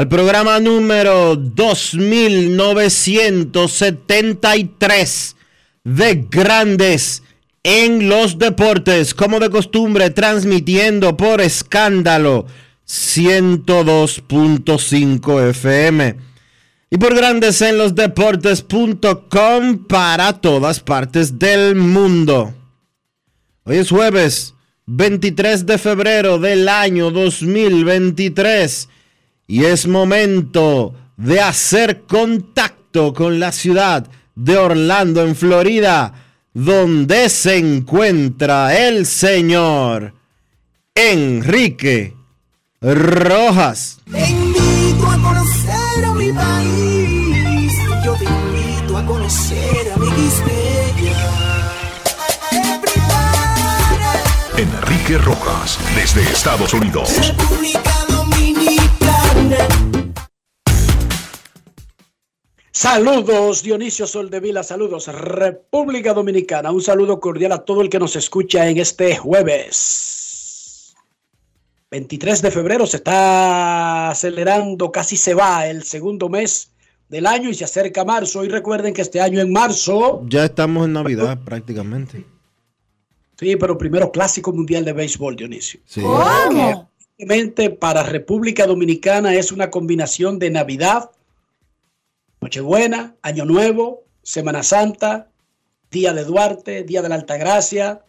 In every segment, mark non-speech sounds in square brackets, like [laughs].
al programa número 2973 de Grandes en los Deportes, como de costumbre, transmitiendo por escándalo 102.5 FM y por Grandes en los Deportes.com para todas partes del mundo. Hoy es jueves 23 de febrero del año 2023 y es momento de hacer contacto con la ciudad de Orlando, en Florida, donde se encuentra el señor Enrique Rojas. Te invito a conocer a mi país. Yo te invito a conocer a mi Enrique Rojas, desde Estados Unidos. República Saludos Dionisio Soldevila, saludos República Dominicana, un saludo cordial a todo el que nos escucha en este jueves. 23 de febrero se está acelerando, casi se va el segundo mes del año y se acerca marzo. Y recuerden que este año en marzo, Ya estamos en Navidad prácticamente. sí, pero primero Clásico Mundial de Béisbol, Dionisio. Sí. Que Obviamente para República Dominicana es una combinación de Navidad, Nochebuena, Año Nuevo, Semana Santa, Día de Duarte, Día de la Altagracia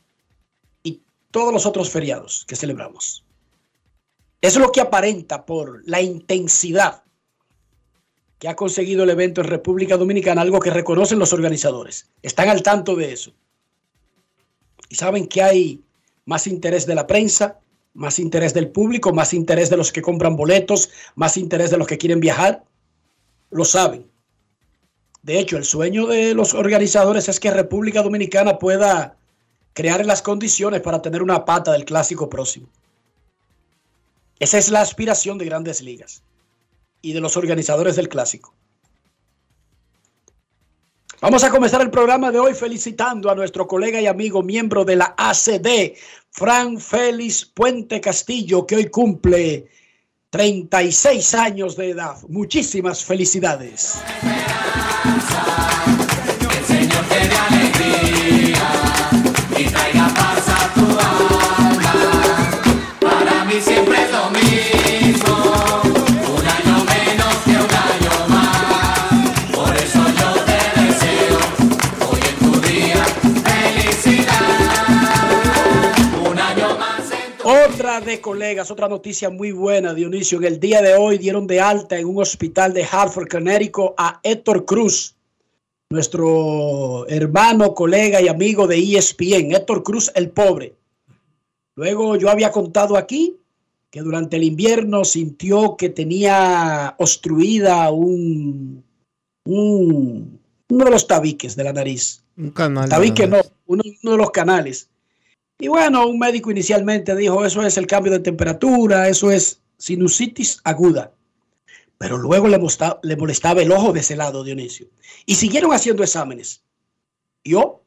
y todos los otros feriados que celebramos. Eso es lo que aparenta por la intensidad que ha conseguido el evento en República Dominicana, algo que reconocen los organizadores. Están al tanto de eso. Y saben que hay más interés de la prensa, más interés del público, más interés de los que compran boletos, más interés de los que quieren viajar. Lo saben. De hecho, el sueño de los organizadores es que República Dominicana pueda crear las condiciones para tener una pata del clásico próximo. Esa es la aspiración de grandes ligas y de los organizadores del clásico. Vamos a comenzar el programa de hoy felicitando a nuestro colega y amigo miembro de la ACD, Fran Félix Puente Castillo, que hoy cumple 36 años de edad. Muchísimas felicidades. De colegas, otra noticia muy buena, Dionisio. En el día de hoy dieron de alta en un hospital de Hartford, Connecticut, a Héctor Cruz, nuestro hermano, colega y amigo de ESPN, Héctor Cruz el pobre. Luego yo había contado aquí que durante el invierno sintió que tenía obstruida un, un- uno de los tabiques de la nariz. Un canal. Tabique no, uno de los canales. Y bueno, un médico inicialmente dijo, eso es el cambio de temperatura, eso es sinusitis aguda. Pero luego le, molestaba el ojo de ese lado, Dionisio. Y siguieron haciendo exámenes. Y oh,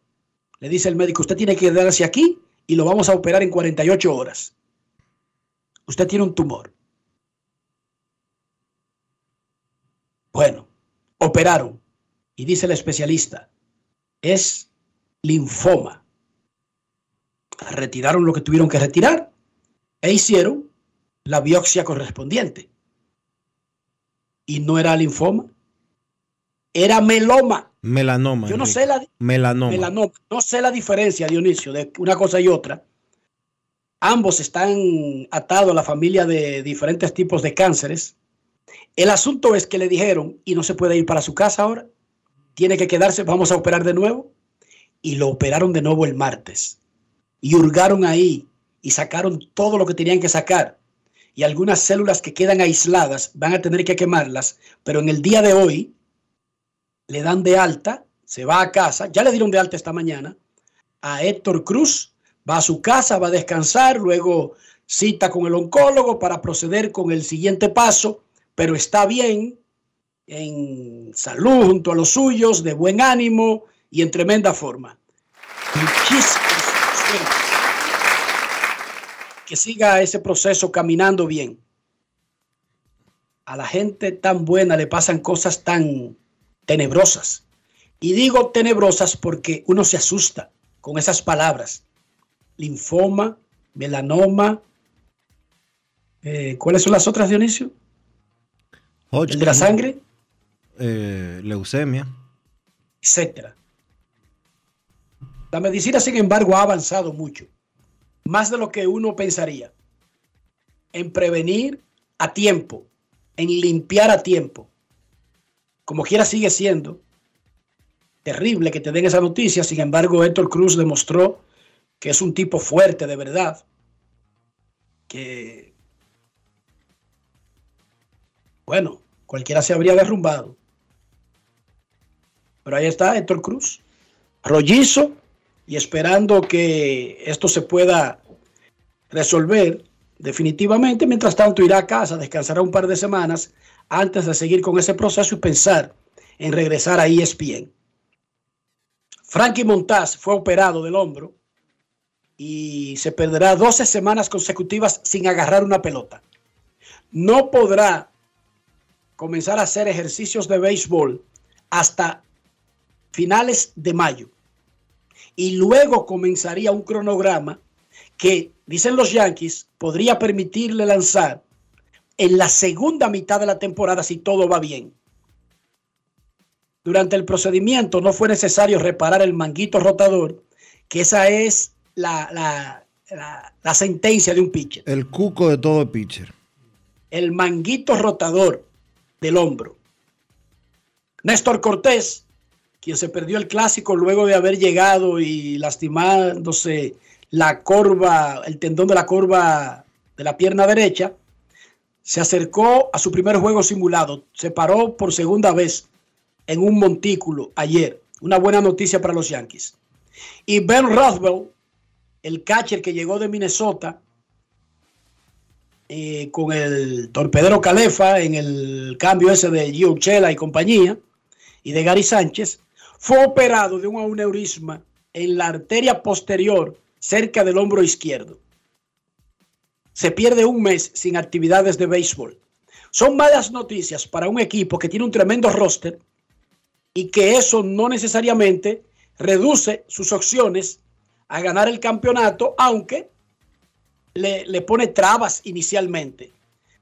le dice el médico, usted tiene que quedarse aquí y lo vamos a operar en 48 horas. Usted tiene un tumor. Bueno, operaron. Y dice el especialista, es linfoma. Retiraron lo que tuvieron que retirar e hicieron la biopsia correspondiente. Y no era linfoma, era meloma. Melanoma. Yo no Enrique. sé la, Melanoma. melanoma. No sé la diferencia, Dionisio, de una cosa y otra. Ambos están atados a la familia de diferentes tipos de cánceres. El asunto es que le dijeron, y no se puede ir para su casa ahora, tiene que quedarse, vamos a operar de nuevo. Y lo operaron de nuevo el martes. Y hurgaron ahí y sacaron todo lo que tenían que sacar. Y algunas células que quedan aisladas van a tener que quemarlas, pero en el día de hoy le dan de alta, se va a casa, ya le dieron de alta esta mañana a Héctor Cruz, va a su casa, va a descansar, luego cita con el oncólogo para proceder con el siguiente paso, pero está bien, en salud, junto a los suyos, de buen ánimo y en tremenda forma. Muchísimas. Que siga ese proceso caminando bien. A la gente tan buena le pasan cosas tan tenebrosas. Y digo tenebrosas porque uno se asusta con esas palabras. Linfoma, melanoma. eh, ¿Cuáles son las otras, Dionisio? ¿El de la sangre? Eh, leucemia. etcétera. La medicina, sin embargo, ha avanzado mucho, más de lo que uno pensaría, en prevenir a tiempo, en limpiar a tiempo. Como quiera sigue siendo terrible que te den esa noticia, sin embargo, Héctor Cruz demostró que es un tipo fuerte de verdad, que, bueno, cualquiera se habría derrumbado. Pero ahí está Héctor Cruz, rollizo y esperando que esto se pueda resolver definitivamente. Mientras tanto, irá a casa, descansará un par de semanas antes de seguir con ese proceso y pensar en regresar a ESPN. Frankie Montaz fue operado del hombro y se perderá 12 semanas consecutivas sin agarrar una pelota. No podrá comenzar a hacer ejercicios de béisbol hasta finales de mayo. Y luego comenzaría un cronograma que, dicen los Yankees, podría permitirle lanzar en la segunda mitad de la temporada si todo va bien. Durante el procedimiento no fue necesario reparar el manguito rotador, que esa es la, la- la- la sentencia de un pitcher. El cuco de todo pitcher. El manguito rotador del hombro. Néstor Cortés, quien se perdió el clásico luego de haber llegado y lastimándose la corva, el tendón de la corva de la pierna derecha, se acercó a su primer juego simulado. Se paró por segunda vez en un montículo ayer. Una buena noticia para los Yankees. Y Ben Rothwell, el catcher que llegó de Minnesota, eh, con el torpedero Calefa en el cambio ese de Gio Chela y compañía, y de Gary Sánchez, fue operado de un aneurisma en la arteria posterior cerca del hombro izquierdo. Se pierde un mes sin actividades de béisbol. Son malas noticias para un equipo que tiene un tremendo roster y que eso no necesariamente reduce sus opciones a ganar el campeonato, aunque le, le pone trabas inicialmente.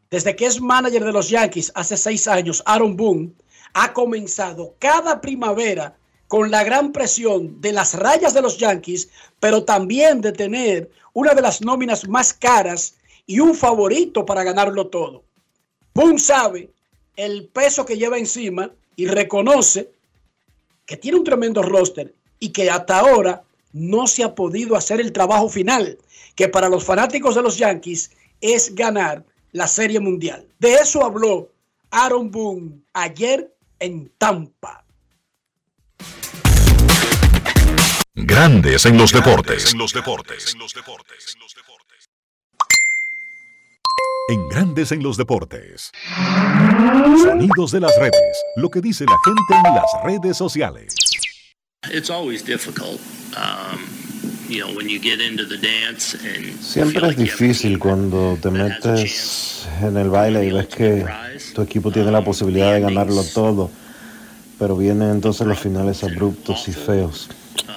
Desde que es manager de los Yankees hace seis años, Aaron Boone ha comenzado cada primavera con la gran presión de las rayas de los Yankees, pero también de tener una de las nóminas más caras y un favorito para ganarlo todo. Boone sabe el peso que lleva encima y reconoce que tiene un tremendo roster y que hasta ahora no se ha podido hacer el trabajo final, que para los fanáticos de los Yankees es ganar la Serie Mundial. De eso habló Aaron Boone ayer en Tampa. Grandes en los deportes. En los deportes. en Grandes en los Deportes. Sonidos de las redes, lo que dice la gente en las redes sociales. It's always difficult, um, you know, when you get into the dance and you feel Siempre es difícil cuando te metes en el baile y ves que tu equipo tiene la posibilidad de ganarlo todo, pero vienen entonces los finales abruptos y feos.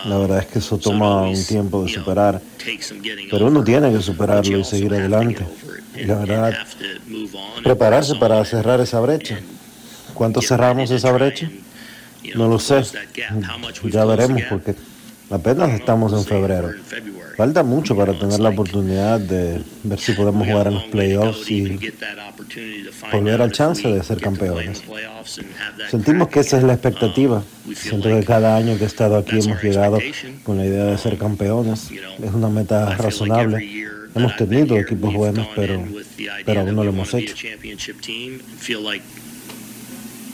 La verdad es que eso toma un tiempo de superar, pero uno tiene que superarlo y seguir adelante. Y la verdad, prepararse para cerrar esa brecha. ¿Cuánto cerramos esa brecha? No lo sé. Ya veremos porque apenas estamos en febrero. Falta mucho para tener la oportunidad de ver si podemos jugar en los playoffs y volver al chance de ser campeones. Sentimos que esa es la expectativa. Siento que cada año que he estado aquí hemos llegado con la idea de ser campeones. Es una meta razonable. Hemos tenido equipos buenos, pero, pero aún no lo hemos hecho.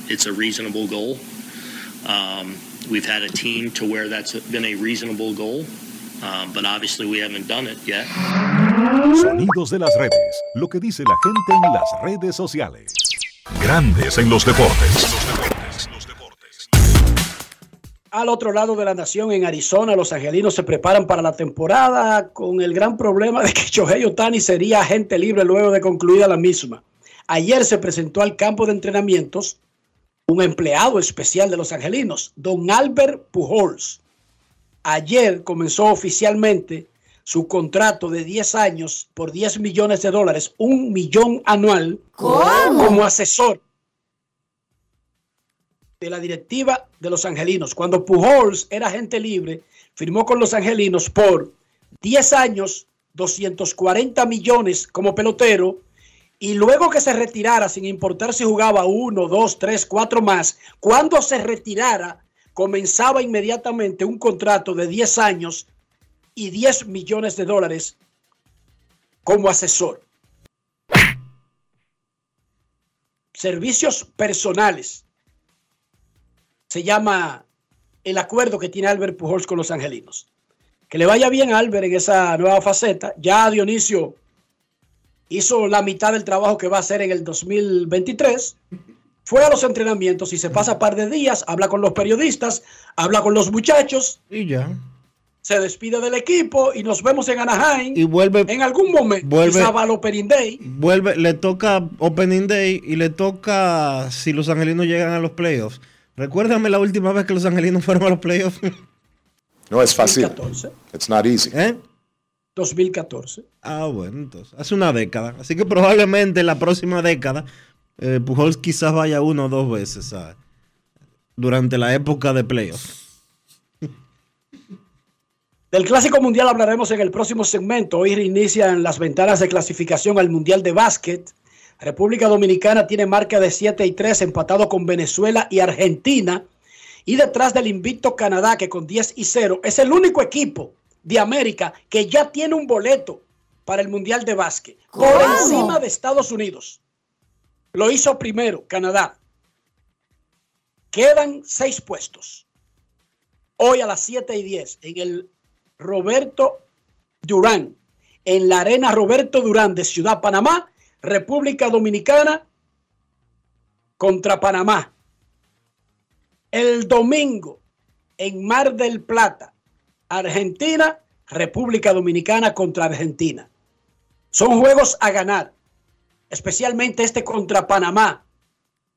It's a reasonable goal. Um, we've had a team to where that's been a reasonable goal, um, but obviously we haven't done it yet. Sonidos de las redes, lo que dice la gente en las redes sociales. Grandes en los deportes. Al otro lado de la nación, en Arizona, los angelinos se preparan para la temporada con el gran problema de que [laughs] Shohei Otani sería agente libre luego de concluida la misma. Ayer se presentó al campo de entrenamientos un empleado especial de los angelinos, don Albert Pujols. Ayer comenzó oficialmente su contrato de 10 años por 10 millones de dólares, un millón anual, como asesor de la directiva de los angelinos. Cuando Pujols era agente libre, firmó con los angelinos por 10 años, 240 millones como pelotero, y luego que se retirara, sin importar si jugaba uno, dos, tres, cuatro más, cuando se retirara, comenzaba inmediatamente un contrato de 10 años y 10 millones de dólares como asesor. Servicios personales. Se llama el acuerdo que tiene Albert Pujols con los angelinos. Que le vaya bien a Albert en esa nueva faceta. Ya Dionisio hizo la mitad del trabajo que va a hacer en el 2023. Fue a los entrenamientos y se pasa un par de días, habla con los periodistas, habla con los muchachos. Y ya. Se despide del equipo y nos vemos en Anaheim. Y vuelve. En algún momento. Vuelve- al Opening Day. Vuelve, le toca Opening Day y le toca si los angelinos llegan a los playoffs. Recuérdame la última vez que los angelinos fueron a los playoffs. [laughs] No es fácil. 2014. It's not easy. ¿Eh? 2014. Ah, bueno, entonces, hace una década. Así que probablemente en la próxima década, eh, Pujols quizás vaya una o dos veces ¿sabes? durante la época de playoffs. Del Clásico Mundial hablaremos en el próximo segmento. Hoy reinician las ventanas de clasificación al Mundial de Básquet. República Dominicana tiene marca de 7 y 3, empatado con Venezuela y Argentina. Y detrás del invicto Canadá, que con 10 y 0 es el único equipo de América que ya tiene un boleto para el Mundial de Básquet. Por encima de Estados Unidos. Lo hizo primero Canadá. Quedan seis puestos. Hoy a las 7 y 10 en el Roberto Durán, en la Arena Roberto Durán de Ciudad Panamá, República Dominicana contra Panamá. El domingo en Mar del Plata, Argentina, República Dominicana contra Argentina. Son juegos a ganar, especialmente este contra Panamá,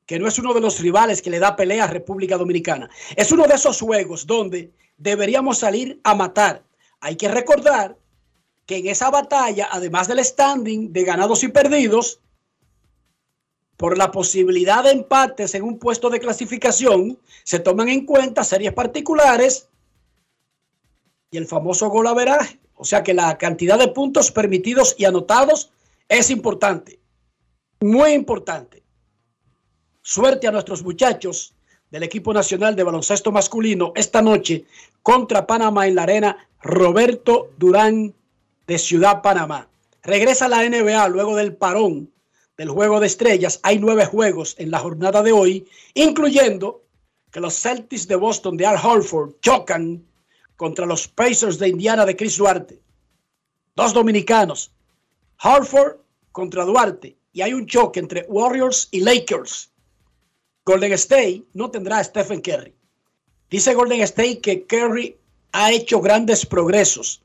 que no es uno de los rivales que le da pelea a República Dominicana. Es uno de esos juegos donde deberíamos salir a matar. Hay que recordar que en esa batalla, además del standing de ganados y perdidos, por la posibilidad de empates en un puesto de clasificación, se toman en cuenta series particulares y el famoso gol averaje. O sea que la cantidad de puntos permitidos y anotados es importante, muy importante. Suerte a nuestros muchachos del equipo nacional de baloncesto masculino esta noche contra Panamá en la arena Roberto Durán de Ciudad Panamá. Regresa la NBA luego del parón del juego de estrellas. Hay nueve juegos en la jornada de hoy, incluyendo que los Celtics de Boston de Al Horford chocan contra los Pacers de Indiana de Chris Duarte. Dos dominicanos, Hartford contra Duarte y hay un choque entre Warriors y Lakers, Golden State no tendrá a Stephen Curry. Dice Golden State que Curry ha hecho grandes progresos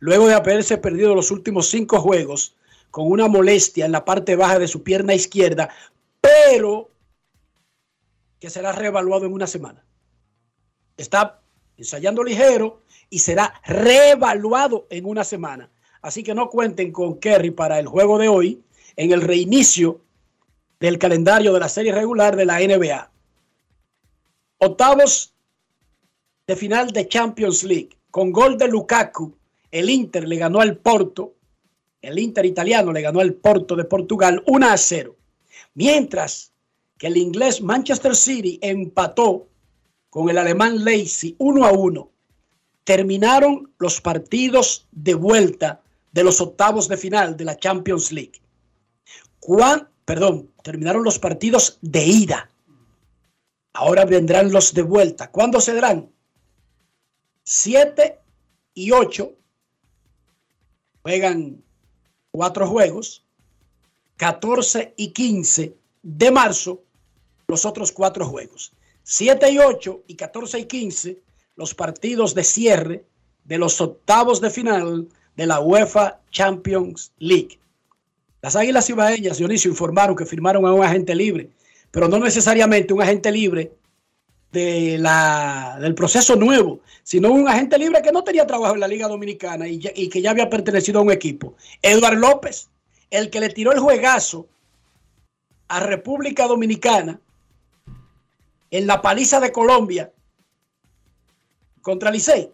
luego de haberse perdido los últimos cinco juegos con una molestia en la parte baja de su pierna izquierda, pero que será reevaluado en una semana. Está ensayando ligero y será reevaluado en una semana. Así que no cuenten con Kerry para el juego de hoy en el reinicio del calendario de la serie regular de la NBA. Octavos de final de Champions League. Con gol de Lukaku, el Inter le ganó al Porto. El Inter italiano le ganó al Porto de Portugal 1 a 0. Mientras que el inglés Manchester City empató con el alemán Leipzig 1 a 1. Terminaron los partidos de vuelta de los octavos de final de la Champions League. ¿Cuán, perdón, terminaron los partidos de ida. Ahora vendrán los de vuelta. ¿Cuándo se darán? 7 y 8 juegan cuatro juegos. 14 y 15 de marzo los otros cuatro juegos. 7 y 8 y 14 y 15 los partidos de cierre de los octavos de final de la UEFA Champions League. Las Águilas Ibaeñas, Dionisio, informaron que firmaron a un agente libre, pero no necesariamente un agente libre de la, del proceso nuevo, sino un agente libre que no tenía trabajo en la Liga Dominicana y, y que ya había pertenecido a un equipo. Eduard López, el que le tiró el juegazo a República Dominicana en la paliza de Colombia contra Licey,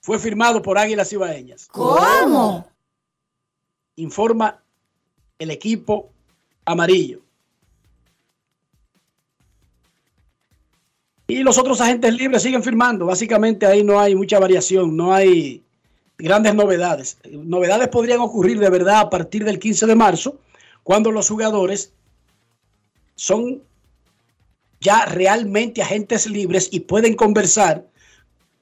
fue firmado por Águilas Ibaeñas. ¿Cómo? Informa el equipo amarillo. Y los otros agentes libres siguen firmando. Básicamente ahí no hay mucha variación, no hay grandes novedades. Novedades podrían ocurrir de verdad a partir del 15 de marzo, cuando los jugadores son ya realmente agentes libres y pueden conversar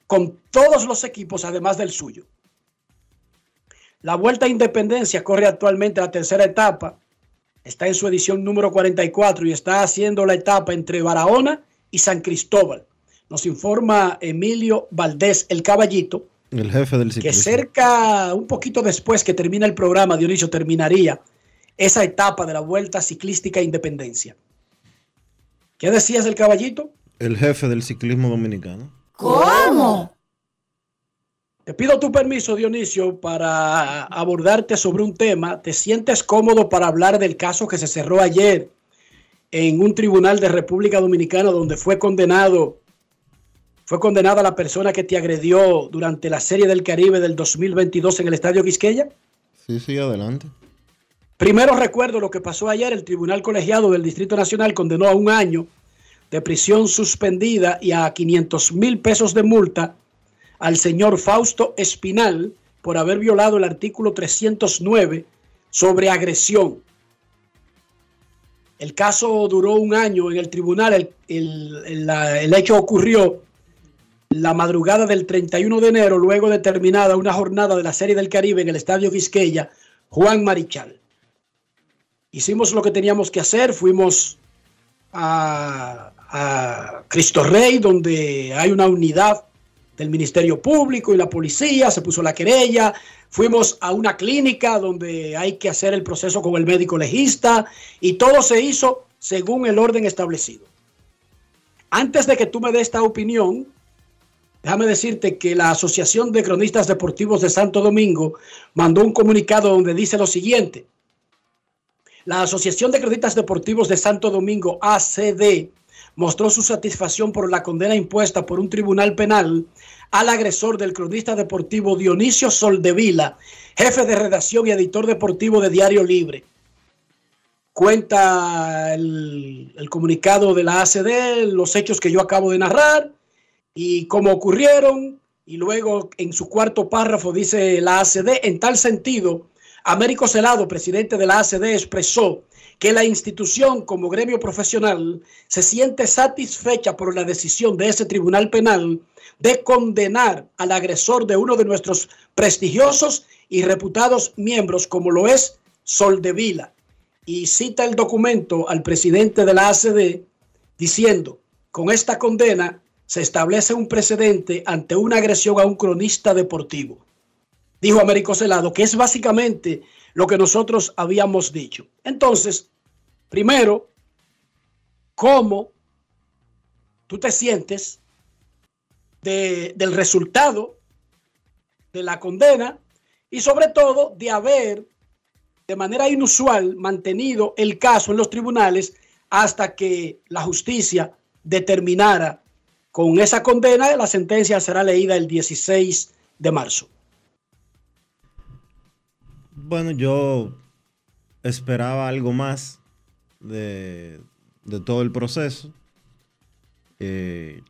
con todos los equipos, además del suyo. La Vuelta a Independencia corre actualmente la tercera etapa. Está en su edición número 44 y está haciendo la etapa entre Barahona y San Cristóbal. Nos informa Emilio Valdés, el caballito, el jefe del que cerca, un poquito después que termina el programa, Dionisio, terminaría esa etapa de la Vuelta Ciclística Independencia. ¿Qué decías del caballito? El jefe del ciclismo dominicano. ¿Cómo? Te pido tu permiso, Dionisio, para abordarte sobre un tema. ¿Te sientes cómodo para hablar del caso que se cerró ayer en un tribunal de República Dominicana donde fue condenado, fue condenada la persona que te agredió durante la Serie del Caribe del 2022 en el Estadio Quisqueya? Sí, sí, adelante. Primero recuerdo lo que pasó ayer. El Tribunal Colegiado del Distrito Nacional condenó a un año de prisión suspendida y a 500 mil pesos de multa al señor Fausto Espinal por haber violado el artículo 309 sobre agresión. El caso duró un año en el tribunal. El, el, el, hecho ocurrió la madrugada del 31 de enero, luego de terminada una jornada de la Serie del Caribe en el Estadio Quisqueya, Juan Marichal. Hicimos lo que teníamos que hacer, fuimos a, a Cristo Rey, donde hay una unidad del Ministerio Público y la policía, se puso la querella, fuimos a una clínica donde hay que hacer el proceso con el médico legista y todo se hizo según el orden establecido. Antes de que tú me des esta opinión, déjame decirte que la Asociación de Cronistas Deportivos de Santo Domingo mandó un comunicado donde dice lo siguiente. La Asociación de Cronistas Deportivos de Santo Domingo, ACD, mostró su satisfacción por la condena impuesta por un tribunal penal al agresor del cronista deportivo Dionisio Soldevila, jefe de redacción y editor deportivo de Diario Libre. Cuenta el, el, comunicado de la ACD, los hechos que yo acabo de narrar y cómo ocurrieron. Y luego en su cuarto párrafo dice la ACD, en tal sentido, Américo Celado, presidente de la ACD, expresó que la institución como gremio profesional se siente satisfecha por la decisión de ese tribunal penal de condenar al agresor de uno de nuestros prestigiosos y reputados miembros, como lo es Soldevila y cita el documento al presidente de la ACD diciendo, con esta condena se establece un precedente ante una agresión a un cronista deportivo. Dijo Américo Celado, que es básicamente lo que nosotros habíamos dicho. Entonces, primero, ¿cómo tú te sientes de- del resultado de la condena y sobre todo de haber de manera inusual mantenido el caso en los tribunales hasta que la justicia determinara con esa condena, la sentencia será leída el 16 de marzo. Bueno, yo esperaba algo más de, de todo el proceso. Eh,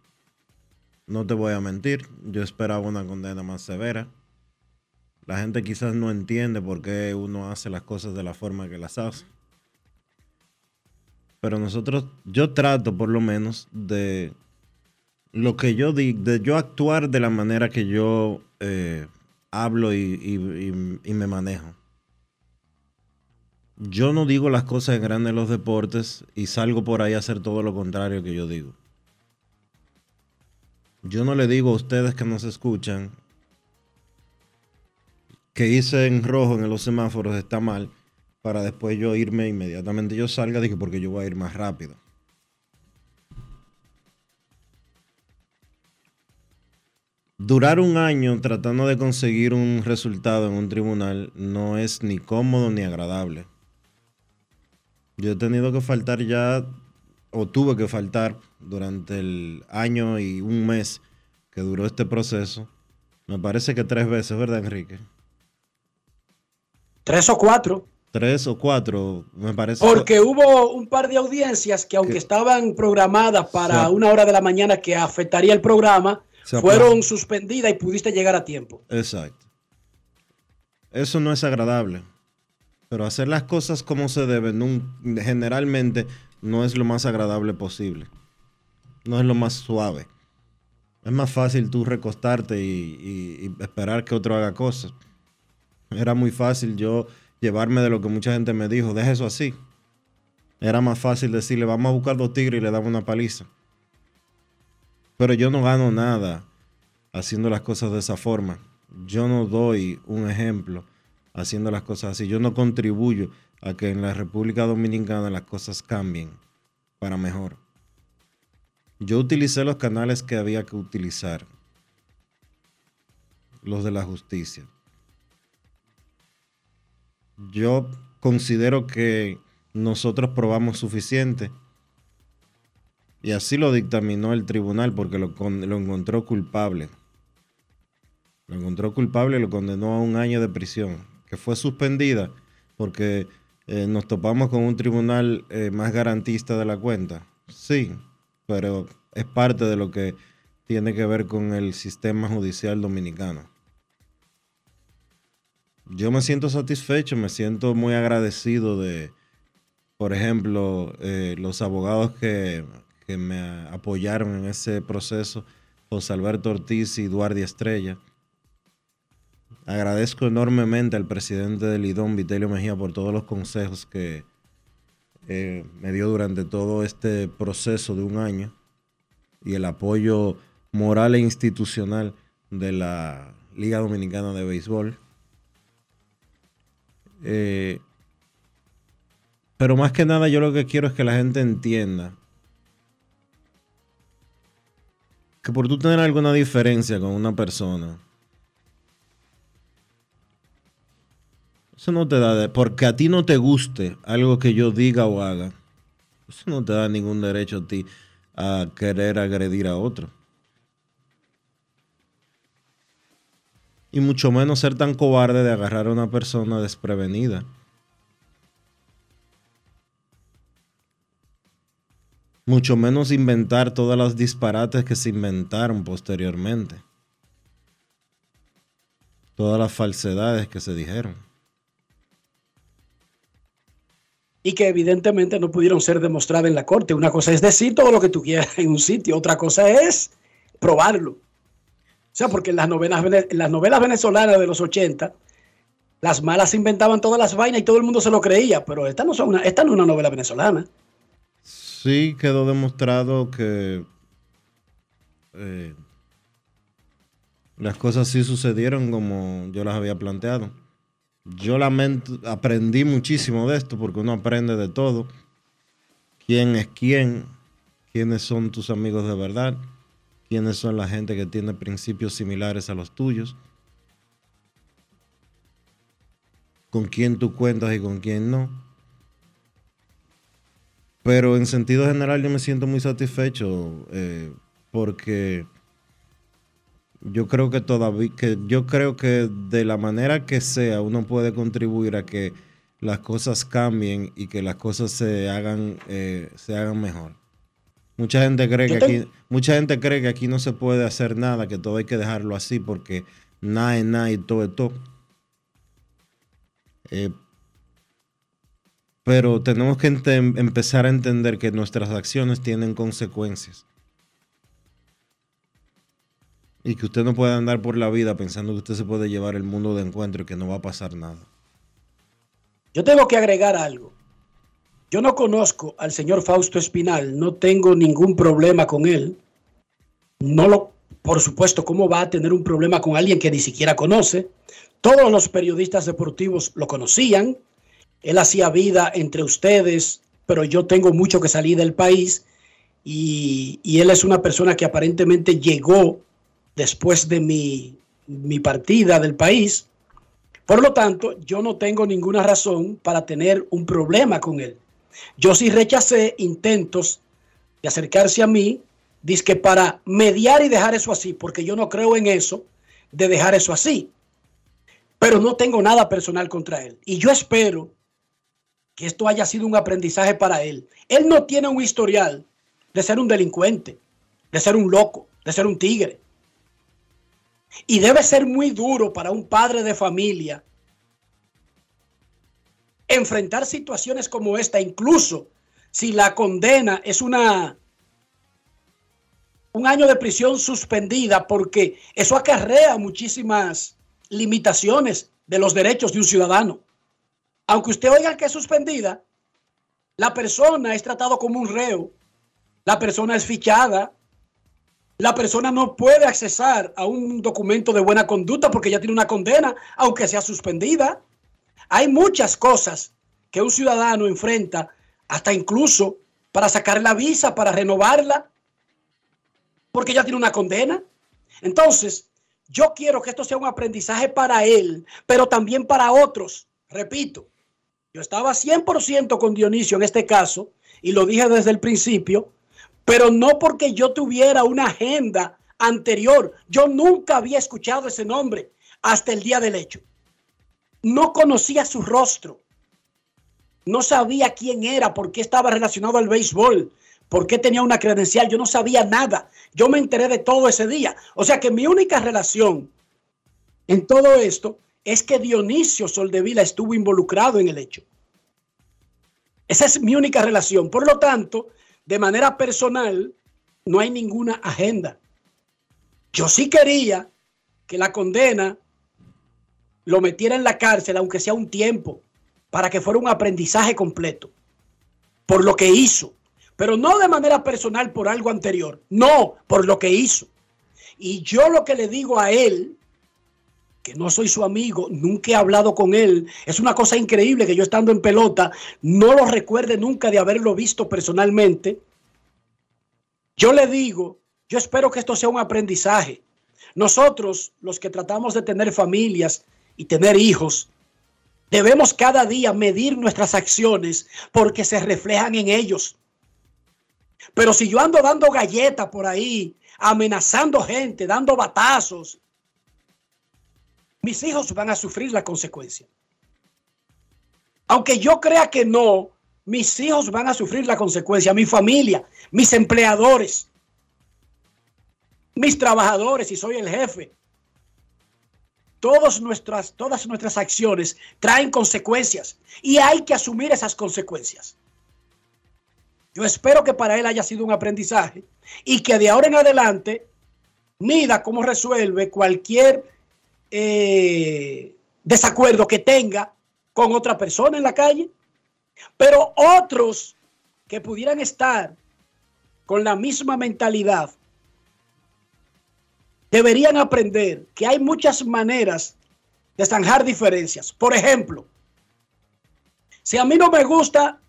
no te voy a mentir, yo esperaba una condena más severa. La gente quizás no entiende por qué uno hace las cosas de la forma que las hace. Pero nosotros, yo trato por lo menos de lo que yo digo, de yo actuar de la manera que yo eh, hablo y, y- me manejo. Yo no digo las cosas en grandes los deportes y salgo por ahí a hacer todo lo contrario que yo digo. Yo no le digo a ustedes que nos escuchan que hice en rojo en los semáforos está mal para después yo irme inmediatamente yo salga dije porque yo voy a ir más rápido. Durar un año tratando de conseguir un resultado en un tribunal no es ni cómodo ni agradable. Yo he tenido que faltar ya, o tuve que faltar durante el año y un mes que duró este proceso. Me parece que tres veces, ¿verdad, Enrique? Tres o cuatro. Tres o cuatro, me parece. Porque hubo un par de audiencias que aunque Que- estaban programadas para una hora de la mañana que afectaría el programa, fueron suspendidas y pudiste llegar a tiempo. Exacto. Eso no es agradable. Pero hacer las cosas como se deben generalmente no es lo más agradable posible. No es lo más suave. Es más fácil tú recostarte y esperar que otro haga cosas. Era muy fácil yo llevarme de lo que mucha gente me dijo, deja eso así. Era más fácil decirle, vamos a buscar dos tigres y le damos una paliza. Pero yo no gano nada haciendo las cosas de esa forma. Yo no doy un ejemplo haciendo las cosas así. Yo no contribuyo a que en la República Dominicana las cosas cambien para mejor. Yo utilicé los canales que había que utilizar. Los de la justicia. Yo considero que nosotros probamos suficiente. Y así lo dictaminó el tribunal porque lo, lo encontró culpable. Lo encontró culpable y lo condenó a un año de prisión, que fue suspendida porque eh, nos topamos con un tribunal eh, más garantista de la cuenta. Sí, pero es parte de lo que tiene que ver con el sistema judicial dominicano. Yo me siento satisfecho, me siento muy agradecido de, por ejemplo, eh, los abogados que, que me apoyaron en ese proceso, José Alberto Ortiz y Duardi Estrella. Agradezco enormemente al presidente del IDOM, Vitelio Mejía, por todos los consejos que eh, me dio durante todo este proceso de un año y el apoyo moral e institucional de la Liga Dominicana de Béisbol. Eh, pero más que nada yo lo que quiero es que la gente entienda que por tú tener alguna diferencia con una persona, eso no te da, porque a ti no te guste algo que yo diga o haga, eso no te da ningún derecho a ti a querer agredir a otro. Y mucho menos ser tan cobarde de agarrar a una persona desprevenida. Mucho menos inventar todas las disparates que se inventaron posteriormente. Todas las falsedades que se dijeron. Y que evidentemente no pudieron ser demostradas en la corte. Una cosa es decir todo lo que tú quieras en un sitio, otra cosa es probarlo. O sea, porque en las novelas, las novelas venezolanas de los 80, Las malas inventaban todas las vainas y todo el mundo se lo creía, pero esta no, una, esta no es una novela venezolana. Sí quedó demostrado que eh, las cosas sí sucedieron como yo las había planteado. Yo lamento, aprendí muchísimo de esto porque uno aprende de todo. ¿Quién es quién? ¿Quiénes son tus amigos de verdad? ¿Quiénes son la gente que tiene principios similares a los tuyos? ¿Con quién tú cuentas y con quién no? Pero en sentido general yo me siento muy satisfecho eh, porque yo creo que todavía, que yo creo que de la manera que sea uno puede contribuir a que las cosas cambien y que las cosas se hagan, eh, se hagan mejor. Mucha gente cree que aquí, mucha gente cree que aquí no se puede hacer nada, que todo hay que dejarlo así porque nada es nada y todo es todo. Eh, pero tenemos que empezar a entender que nuestras acciones tienen consecuencias. Y que usted no puede andar por la vida pensando que usted se puede llevar el mundo de encuentro y que no va a pasar nada. Yo tengo que agregar algo. Yo no conozco al señor Fausto Espinal, no tengo ningún problema con él. No lo, por supuesto, ¿cómo va a tener un problema con alguien que ni siquiera conoce? Todos los periodistas deportivos lo conocían. Él hacía vida entre ustedes, pero yo tengo mucho que salir del país y, y él es una persona que aparentemente llegó después de mi, mi partida del país. Por lo tanto, yo no tengo ninguna razón para tener un problema con él. Yo sí rechacé intentos de acercarse a mí, que para mediar y dejar eso así, porque yo no creo en eso, de dejar eso así. Pero no tengo nada personal contra él. Y yo espero que esto haya sido un aprendizaje para él. Él no tiene un historial de ser un delincuente, de ser un loco, de ser un tigre. Y debe ser muy duro para un padre de familia enfrentar situaciones como esta, incluso si la condena es una un año de prisión suspendida, porque eso acarrea muchísimas limitaciones de los derechos de un ciudadano. Aunque usted oiga que es suspendida, la persona es tratado como un reo, la persona es fichada, la persona no puede accesar a un documento de buena conducta porque ya tiene una condena, aunque sea suspendida. Hay muchas cosas que un ciudadano enfrenta, hasta incluso para sacar la visa, para renovarla, porque ya tiene una condena. Entonces, yo quiero que esto sea un aprendizaje para él, pero también para otros. Repito, yo estaba 100% con Dionisio en este caso, y lo dije desde el principio, pero no porque yo tuviera una agenda anterior. Yo nunca había escuchado ese nombre hasta el día del hecho. No conocía su rostro. No sabía quién era, por qué estaba relacionado al béisbol, por qué tenía una credencial. Yo no sabía nada. Yo me enteré de todo ese día. O sea que mi única relación en todo esto es que Dionisio Soldevila estuvo involucrado en el hecho. Esa es mi única relación. Por lo tanto, de manera personal, no hay ninguna agenda. Yo sí quería que la condena lo metiera en la cárcel, aunque sea un tiempo, para que fuera un aprendizaje completo por lo que hizo, pero no de manera personal por algo anterior, no por lo que hizo. Y yo lo que le digo a él, que no soy su amigo, nunca he hablado con él, es una cosa increíble que yo estando en pelota no lo recuerde nunca de haberlo visto personalmente. Yo le digo, yo espero que esto sea un aprendizaje. Nosotros, los que tratamos de tener familias y tener hijos, debemos cada día medir nuestras acciones porque se reflejan en ellos. Pero si yo ando dando galletas por ahí, amenazando gente, dando batazos, mis hijos van a sufrir la consecuencia. Aunque yo crea que no, mis hijos van a sufrir la consecuencia, mi familia, mis empleadores, mis trabajadores, si soy el jefe. Todas nuestras, todas nuestras acciones traen consecuencias y hay que asumir esas consecuencias. Yo espero que para él haya sido un aprendizaje y que de ahora en adelante mida cómo resuelve cualquier eh, desacuerdo que tenga con otra persona en la calle. Pero otros que pudieran estar con la misma mentalidad deberían aprender que hay muchas maneras de zanjar diferencias. Por ejemplo, si a mí no me gusta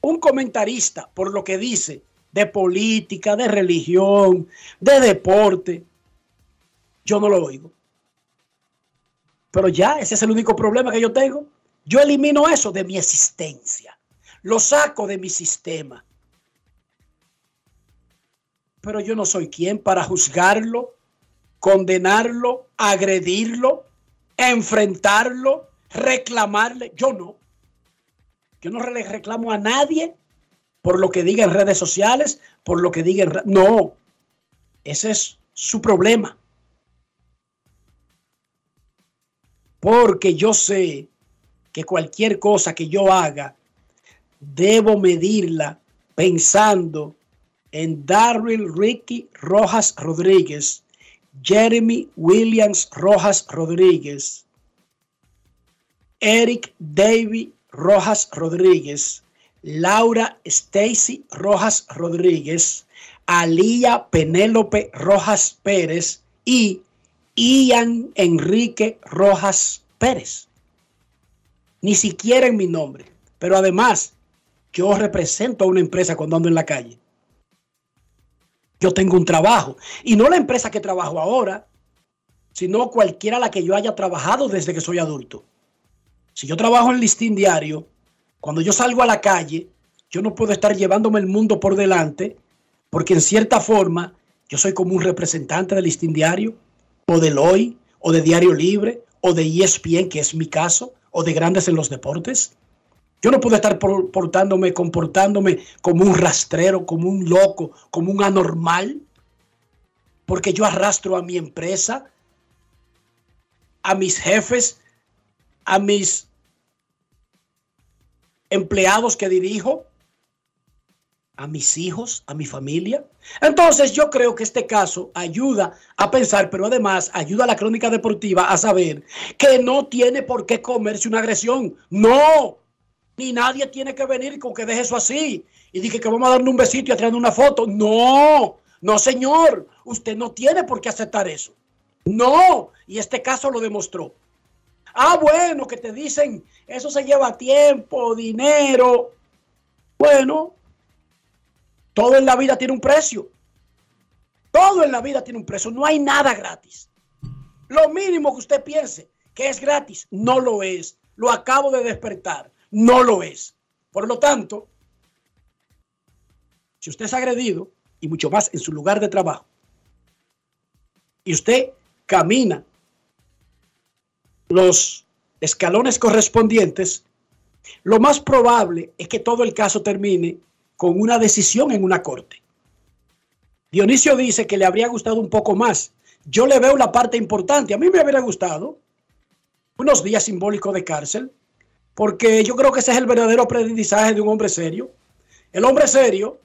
un comentarista por lo que dice de política, de religión, de deporte, yo no lo oigo. Pero ya, ese es el único problema que yo tengo. Yo elimino eso de mi existencia. Lo saco de mi sistema. Pero yo no soy quien para juzgarlo, condenarlo, agredirlo, enfrentarlo, reclamarle. Yo no. Yo no le reclamo a nadie por lo que diga en redes sociales, por lo que diga en... No, ese es su problema. Porque yo sé que cualquier cosa que yo haga, debo medirla pensando en Darryl Ricky Rojas Rodríguez, Jeremy Williams Rojas Rodríguez, Eric David Rojas Rodríguez, Laura Stacy Rojas Rodríguez, Alía Penélope Rojas Pérez y Ian Enrique Rojas Pérez. Ni siquiera en mi nombre. Pero además, yo represento a una empresa cuando ando en la calle. Yo tengo un trabajo. Y no la empresa que trabajo ahora, sino cualquiera la que yo haya trabajado desde que soy adulto. Si yo trabajo en listín diario, cuando yo salgo a la calle, yo no puedo estar llevándome el mundo por delante, porque en cierta forma yo soy como un representante del listín diario, o del hoy, o de Diario Libre, o de ESPN, que es mi caso, o de Grandes en los Deportes. Yo no puedo estar portándome, comportándome como un rastrero, como un loco, como un anormal, porque yo arrastro a mi empresa, a mis jefes, a mis empleados que dirijo, a mis hijos, a mi familia. Entonces yo creo que este caso ayuda a pensar, pero además ayuda a la crónica deportiva a saber que no tiene por qué comerse una agresión. No, ni nadie tiene que venir con que deje eso así y dije que vamos a darle un besito y a traerle una foto. No, no señor, usted no tiene por qué aceptar eso. No, y este caso lo demostró. Ah, bueno, que te dicen, eso se lleva tiempo, dinero. Bueno, todo en la vida tiene un precio. Todo en la vida tiene un precio. No hay nada gratis. Lo mínimo que usted piense que es gratis, no lo es. Lo acabo de despertar. No lo es. Por lo tanto, si usted es agredido, y mucho más en su lugar de trabajo, y usted camina los escalones correspondientes, lo más probable es que todo el caso termine con una decisión en una corte. Dionisio dice que le habría gustado un poco más. Yo le veo la parte importante. A mí me habría gustado unos días simbólicos de cárcel, porque yo creo que ese es el verdadero aprendizaje de un hombre serio. El hombre serio,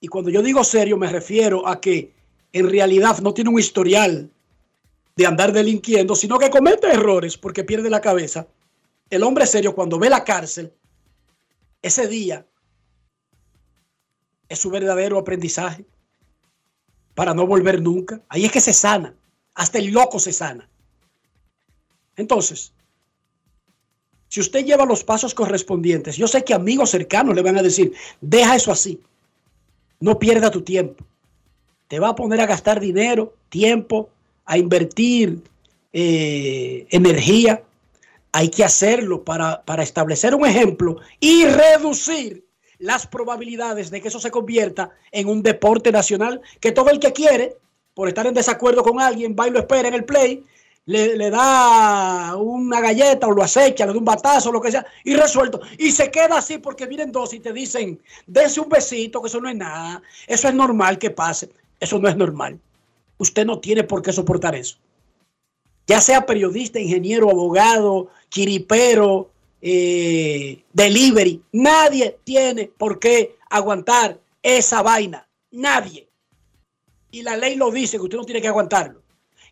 y cuando yo digo serio me refiero a que en realidad no tiene un historial de andar delinquiendo, sino que comete errores porque pierde la cabeza. El hombre serio cuando ve la cárcel, ese día es su verdadero aprendizaje para no volver nunca. Ahí es que se sana, hasta el loco se sana. Entonces, si usted lleva los pasos correspondientes, yo sé que amigos cercanos le van a decir, deja eso así, no pierda tu tiempo. Te va a poner a gastar dinero, tiempo, a invertir eh, energía. Hay que hacerlo para, para establecer un ejemplo y reducir las probabilidades de que eso se convierta en un deporte nacional que todo el que quiere, por estar en desacuerdo con alguien, va y lo espera en el play, le, le, da una galleta o lo acecha, le da un batazo, lo que sea, y resuelto. Y se queda así porque vienen dos y te dicen, dése un besito, que eso no es nada, eso es normal que pase. Eso no es normal. Usted no tiene por qué soportar eso. Ya sea periodista, ingeniero, abogado, chiripero, eh, delivery, nadie tiene por qué aguantar esa vaina. Nadie. Y la ley lo dice que usted no tiene que aguantarlo.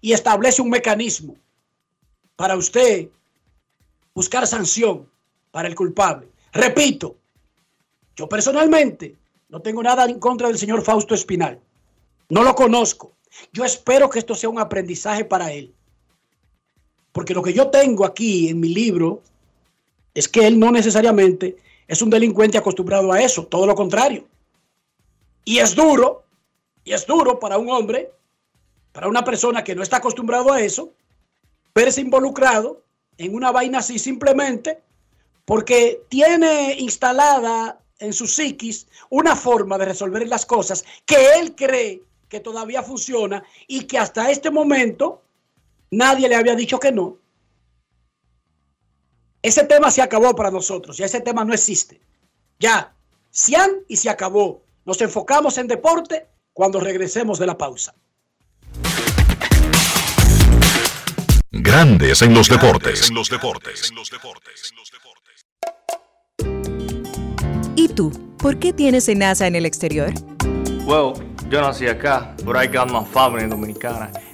y establece un mecanismo para usted buscar sanción para el culpable. Repito, yo personalmente no tengo nada en contra del señor Fausto Espinal. No lo conozco. Yo espero que esto sea un aprendizaje para él. Porque lo que yo tengo aquí en mi libro es que él no necesariamente es un delincuente acostumbrado a eso, todo lo contrario. Y es duro, y es duro para un hombre, para una persona que no está acostumbrado a eso, verse involucrado en una vaina así simplemente porque tiene instalada en su psiquis una forma de resolver las cosas que él cree que todavía funciona y que hasta este momento nadie le había dicho que no. Ese tema se acabó para nosotros, ya ese tema no existe. Ya, Cian y se acabó. Nos enfocamos en deporte cuando regresemos de la pausa. Grandes en los deportes. En los deportes. ¿Y tú? ¿Por qué tienes NASA en el exterior? Well, yo nací acá, but I got my family dominicana.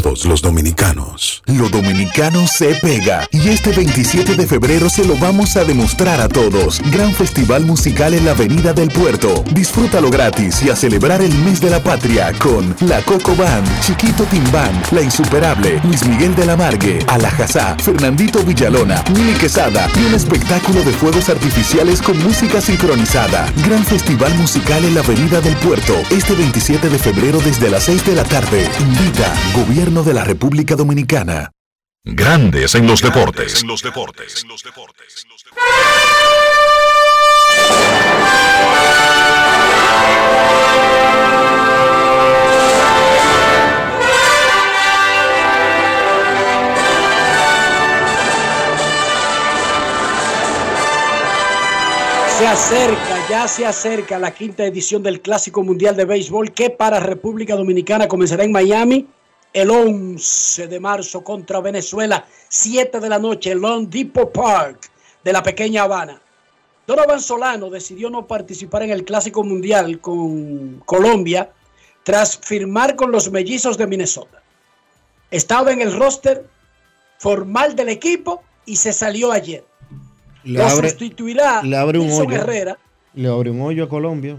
todos los dominicanos. Lo dominicano se pega y este 27 de febrero se lo vamos a demostrar a todos. Gran festival musical en la Avenida del Puerto. Disfrútalo gratis y a celebrar el mes de la patria con La Coco Band, Chiquito Timbán, La Insuperable, Luis Miguel de la Margue, Alajazá, Fernandito Villalona, Mili Quesada y un espectáculo de fuegos artificiales con música sincronizada. Gran festival musical en la Avenida del Puerto este 27 de febrero desde las 6 de la tarde. Invita Gobierno de la República Dominicana. Grandes en los deportes. En los deportes. Se acerca, ya se acerca la quinta edición del Clásico Mundial de Béisbol que para República Dominicana comenzará en Miami el 11 de marzo contra Venezuela, 7 de la noche, en Long Depot Park de la pequeña Habana. Donovan Solano decidió no participar en el Clásico Mundial con Colombia tras firmar con los mellizos de Minnesota. Estaba en el roster formal del equipo y se salió ayer. Le Lo abre, sustituirá le abre un Wilson hoyo. Herrera. Le abre un hoyo a Colombia.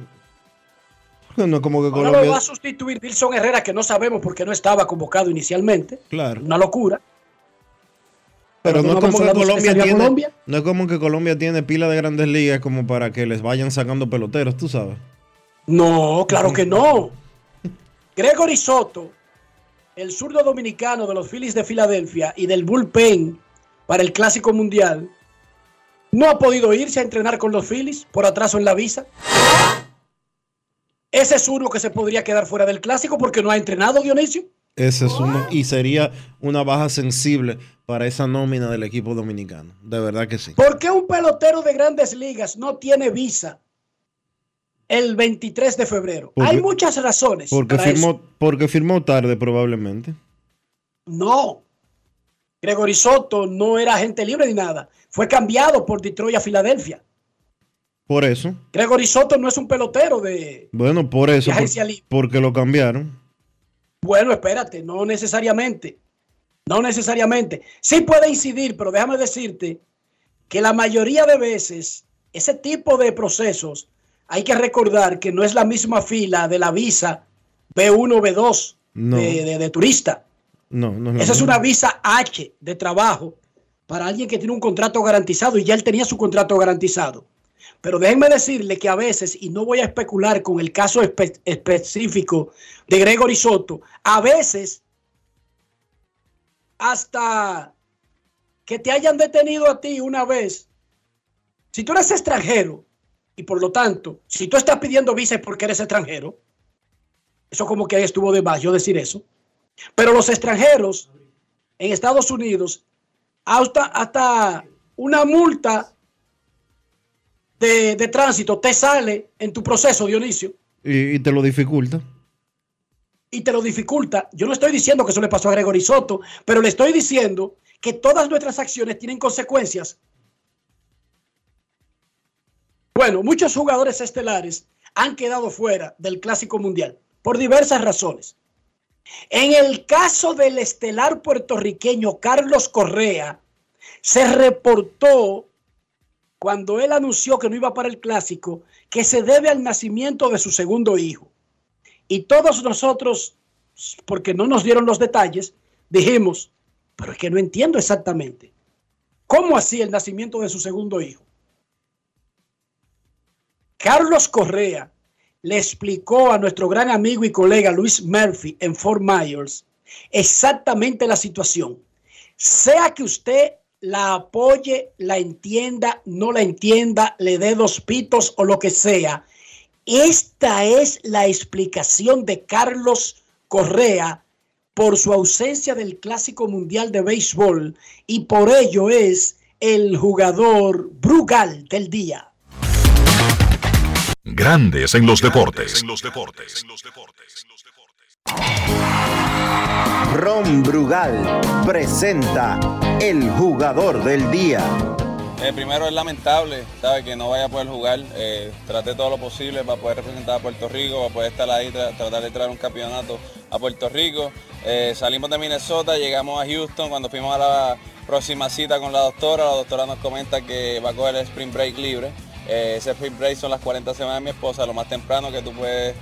Porque No es como que Ahora lo va a sustituir Wilson Herrera, que no sabemos por qué no estaba convocado inicialmente. Claro. Una locura. Pero no es Donovan como que Colombia tiene. Colombia. No es como que Colombia tiene pila de grandes ligas como para que les vayan sacando peloteros, tú sabes. No, claro que no. [laughs] Gregory Soto, el zurdo dominicano de los Phillies de Filadelfia y del bullpen para el Clásico Mundial, no ha podido irse a entrenar con los Phillies por atraso en la visa. Ese es uno que se podría quedar fuera del Clásico porque no ha entrenado, Dionisio. Ese es uno. Y sería una baja sensible para esa nómina del equipo dominicano. De verdad que sí. ¿Por qué un pelotero de grandes ligas no tiene visa el 23 de febrero? Porque- Hay muchas razones. Porque para eso. firmó, porque firmó tarde, probablemente. No. Gregory Soto no era agente libre ni nada. Fue cambiado por Detroit a Filadelfia. Por eso. Gregory Soto no es un pelotero de... Bueno, por eso. Por- libre. porque lo cambiaron. Bueno, espérate, no necesariamente. No necesariamente. Sí puede incidir, pero déjame decirte que la mayoría de veces ese tipo de procesos hay que recordar que no es la misma fila de la visa B1, B2 No. de, de- de turista. No, no lo Esa es una visa H de trabajo para alguien que tiene un contrato garantizado y ya él tenía su contrato garantizado. Pero déjenme decirle que a veces, y no voy a especular con el caso espe- específico de Gregory Soto, a veces hasta que te hayan detenido a ti una vez, si tú eres extranjero y por lo tanto, si tú estás pidiendo visa es porque eres extranjero, eso como que estuvo de más yo decir eso. Pero los extranjeros en Estados Unidos, hasta, hasta una multa de, de tránsito te sale en tu proceso, Dionisio, Y, y te lo dificulta. y te lo dificulta. Yo no estoy diciendo que eso le pasó a Gregory Soto, pero le estoy diciendo que todas nuestras acciones tienen consecuencias. Bueno, muchos jugadores estelares han quedado fuera del Clásico Mundial por diversas razones. En el caso del estelar puertorriqueño Carlos Correa, se reportó cuando él anunció que no iba para el clásico que se debe al nacimiento de su segundo hijo. Y todos nosotros, porque no nos dieron los detalles, dijimos, pero es que no entiendo exactamente. ¿Cómo así el nacimiento de su segundo hijo? Carlos Correa le explicó a nuestro gran amigo y colega Luis Murphy en Fort Myers exactamente la situación. Sea que usted la apoye, la entienda, no la entienda, le dé dos pitos o lo que sea. Esta es la explicación de Carlos Correa por su ausencia del Clásico Mundial de Béisbol y por ello es el jugador Brugal del día. Grandes en los deportes. Ron Brugal presenta el jugador del día. Eh, primero es lamentable, sabe que no vaya a poder jugar. Eh, traté todo lo posible para poder representar a Puerto Rico, para poder estar ahí, tra- tratar de traer un campeonato a Puerto Rico. Eh, salimos de Minnesota, llegamos a Houston. Cuando fuimos a la próxima cita con la doctora, la doctora nos comenta que va a coger el spring break libre. Eh, ese spring break son las 40 semanas de mi esposa, lo más temprano que tú puedes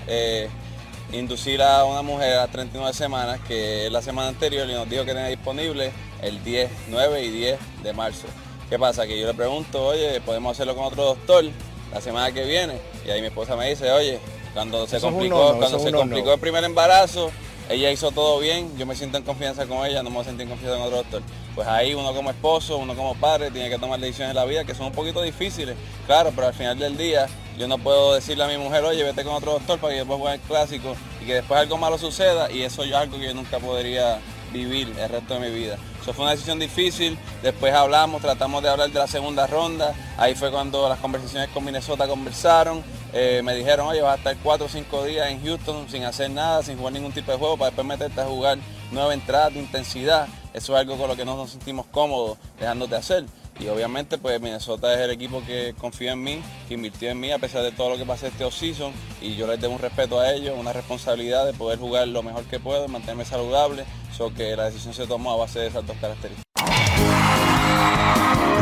inducir a una mujer a 39 semanas, que es la semana anterior, y nos dijo que tenía disponible el 10, 9 y 10 de marzo. ¿Qué pasa? Que yo le pregunto, oye, ¿podemos hacerlo con otro doctor la semana que viene? Y ahí mi esposa me dice, oye, cuando se Eso complicó, no, no, cuando se no, complicó el primer embarazo, ella hizo todo bien, yo me siento en confianza con ella, no me voy a sentir en confianza con otro doctor. Pues ahí uno como esposo, uno como padre, tiene que tomar decisiones en la vida que son un poquito difíciles, claro, pero al final del día yo no puedo decirle a mi mujer, oye, vete con otro doctor para que después juegue el clásico y que después algo malo suceda y eso es algo que yo nunca podría vivir el resto de mi vida. Eso fue una decisión difícil, después hablamos, tratamos de hablar de la segunda ronda, ahí fue cuando las conversaciones con Minnesota conversaron, eh, me dijeron, oye, vas a estar cuatro o cinco días en Houston sin hacer nada, sin jugar ningún tipo de juego, para después meterte a jugar nueva entrada de intensidad. Eso es algo con lo que no nos sentimos cómodos dejándote hacer. Y obviamente pues Minnesota es el equipo que confía en mí, que invirtió en mí a pesar de todo lo que pasé este offseason y yo les debo un respeto a ellos, una responsabilidad de poder jugar lo mejor que puedo, mantenerme saludable, so que la decisión se tomó a base de esas dos características.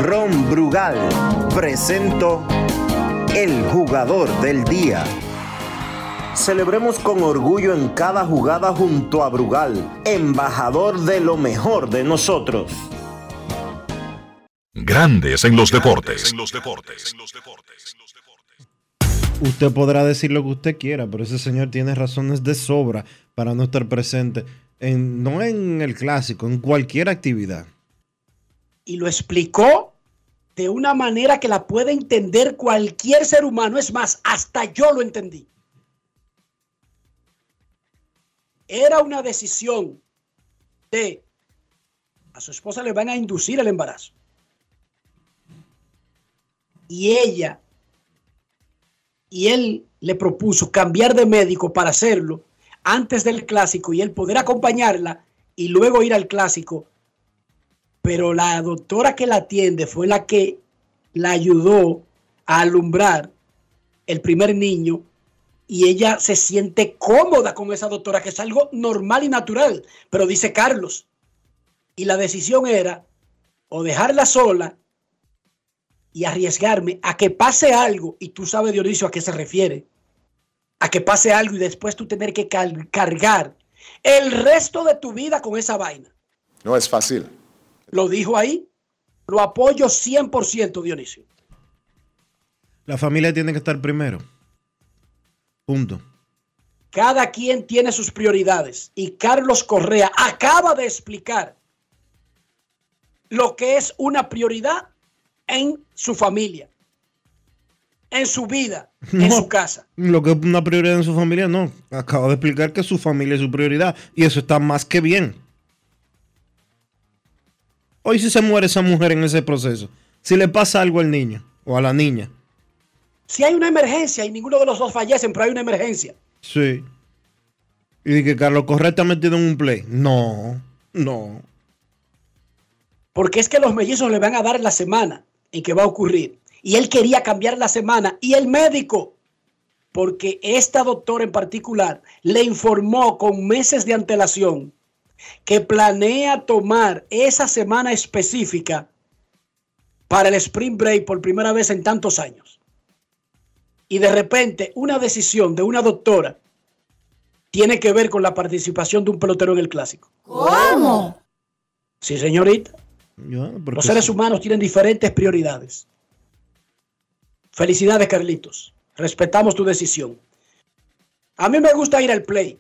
Ron Brugal presento el jugador del día. Celebremos con orgullo en cada jugada junto a Brugal, embajador de lo mejor de nosotros. Grandes en los deportes. Usted podrá decir lo que usted quiera, pero ese señor tiene razones de sobra para no estar presente, en, no en el clásico, en cualquier actividad. y lo explicó de una manera que la puede entender cualquier ser humano. Es más, hasta yo lo entendí. Era una decisión de a su esposa le van a inducir el embarazo. Y ella y él le propuso cambiar de médico para hacerlo antes del clásico y él poder acompañarla y luego ir al clásico. Pero la doctora que la atiende fue la que la ayudó a alumbrar el primer niño y ella se siente cómoda con esa doctora, que es algo normal y natural, pero dice Carlos, y la decisión era o dejarla sola y arriesgarme a que pase algo, y tú sabes Dionisio a qué se refiere, a que pase algo y después tú tener que car- cargar el resto de tu vida con esa vaina. No es fácil. Lo dijo ahí. Lo apoyo 100%, Dionisio. La familia tiene que estar primero. Punto. Cada quien tiene sus prioridades y Carlos Correa acaba de explicar lo que es una prioridad en su familia, en su vida, en su casa. Lo que es una prioridad en su familia, no. Acabo de explicar que su familia es su prioridad. Y eso está más que bien. Hoy si se muere esa mujer en ese proceso, si le pasa algo al niño o a la niña, Si hay una emergencia y ninguno de los dos fallecen, pero hay una emergencia. sí. Y que Carlos Correa está metido en un play. No, no. Porque es que los mellizos le van a dar la semana en que va a ocurrir. Y él quería cambiar la semana. Y el médico, porque esta doctora en particular le informó con meses de antelación que planea tomar esa semana específica para el Spring Break por primera vez en tantos años. Y de repente una decisión de una doctora tiene que ver con la participación de un pelotero en el clásico. ¿Cómo? Sí, señorita. Yo, Los seres sí. humanos tienen diferentes prioridades. Felicidades, Carlitos. Respetamos tu decisión. A mí me gusta ir al play.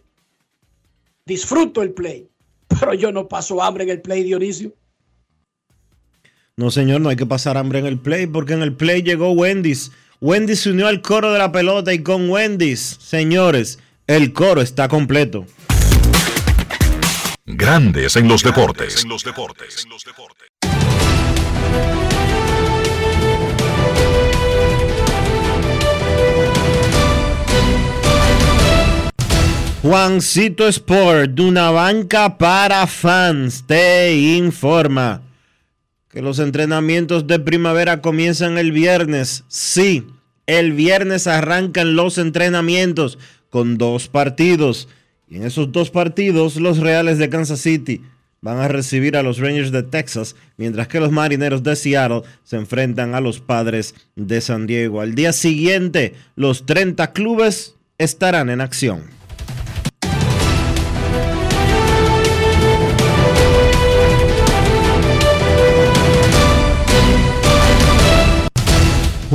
Disfruto el play. [laughs] Pero yo no paso hambre en el play, Dionisio. No, señor, no hay que pasar hambre en el play, porque en el play llegó Wendy's. Wendy's se unió al coro de la pelota y con Wendy's, señores, el coro está completo. Grandes en los deportes. En los deportes. Juancito Sport, de una banca para fans, te informa que los entrenamientos de primavera comienzan el viernes. Sí, el viernes arrancan los entrenamientos con dos partidos. Y en esos dos partidos, los Reales de Kansas City van a recibir a los Rangers de Texas, mientras que los Marineros de Seattle se enfrentan a los Padres de San Diego. Al día siguiente, los 30 clubes estarán en acción.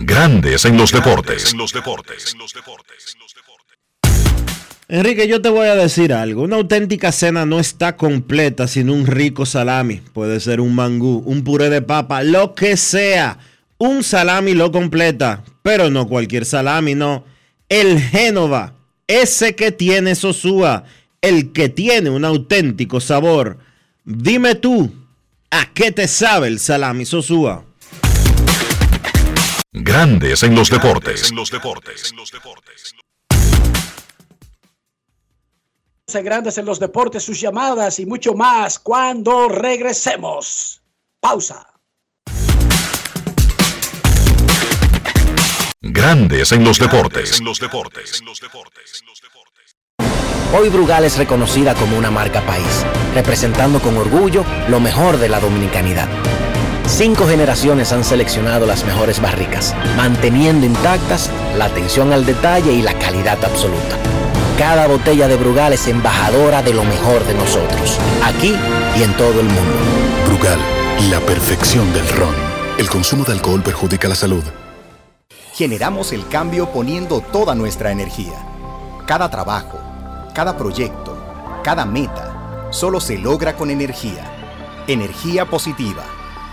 Grandes en los deportes. En los deportes. Enrique, yo te voy a decir algo. Una auténtica cena no está completa sin un rico salami. Puede ser un mangú, un puré de papa, lo que sea. Un salami lo completa, pero no cualquier salami, no. El Génova, ese que tiene Sosúa, el que tiene un auténtico sabor. Dime tú, ¿a qué te sabe el salami Sosúa? Grandes en los deportes. En los deportes. Grandes en los deportes, sus llamadas y mucho más cuando regresemos. Pausa. Grandes. En los deportes. Hoy Brugal es reconocida como una marca país, representando con orgullo lo mejor de la dominicanidad. Cinco generaciones han seleccionado las mejores barricas, manteniendo intactas la atención al detalle y la calidad absoluta. Cada botella de Brugal es embajadora de lo mejor de nosotros, aquí y en todo el mundo. Brugal, la perfección del ron. El consumo de alcohol perjudica la salud. Generamos el cambio poniendo toda nuestra energía. Cada trabajo, cada proyecto, cada meta, solo se logra con energía. Energía positiva,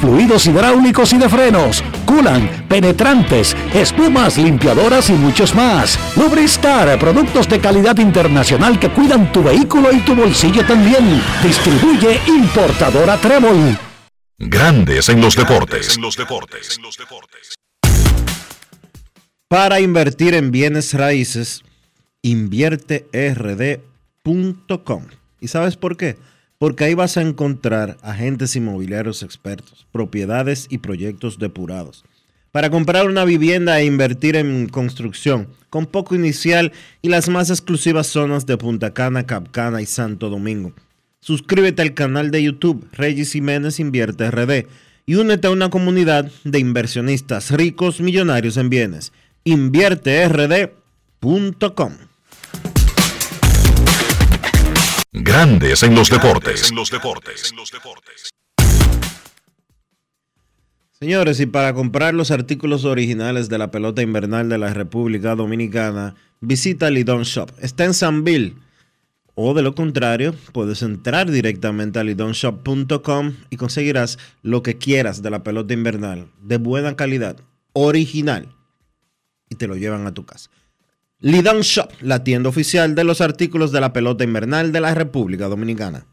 fluidos hidráulicos y de frenos, culan, penetrantes, espumas, limpiadoras y muchos más. Lubristar, productos de calidad internacional que cuidan tu vehículo y tu bolsillo también. Distribuye importadora Trébol. Grandes en los deportes. Para invertir en bienes raíces, invierterd.com. ¿Y sabes por qué? Porque ahí vas a encontrar agentes inmobiliarios expertos, propiedades y proyectos depurados. Para comprar una vivienda e invertir en construcción, con poco inicial y las más exclusivas zonas de Punta Cana, Capcana y Santo Domingo. Suscríbete al canal de YouTube Regis Jiménez Invierte RD y únete a una comunidad de inversionistas ricos millonarios en bienes. InvierteRD.com Grandes en los deportes. Señores, y para comprar los artículos originales de la pelota invernal de la República Dominicana, visita Lidon Shop. Está en Sanville. O de lo contrario, puedes entrar directamente a lidonshop.com y conseguirás lo que quieras de la pelota invernal, de buena calidad, original, y te lo llevan a tu casa. Lidon Shop, la tienda oficial de los artículos de la pelota invernal de la República Dominicana.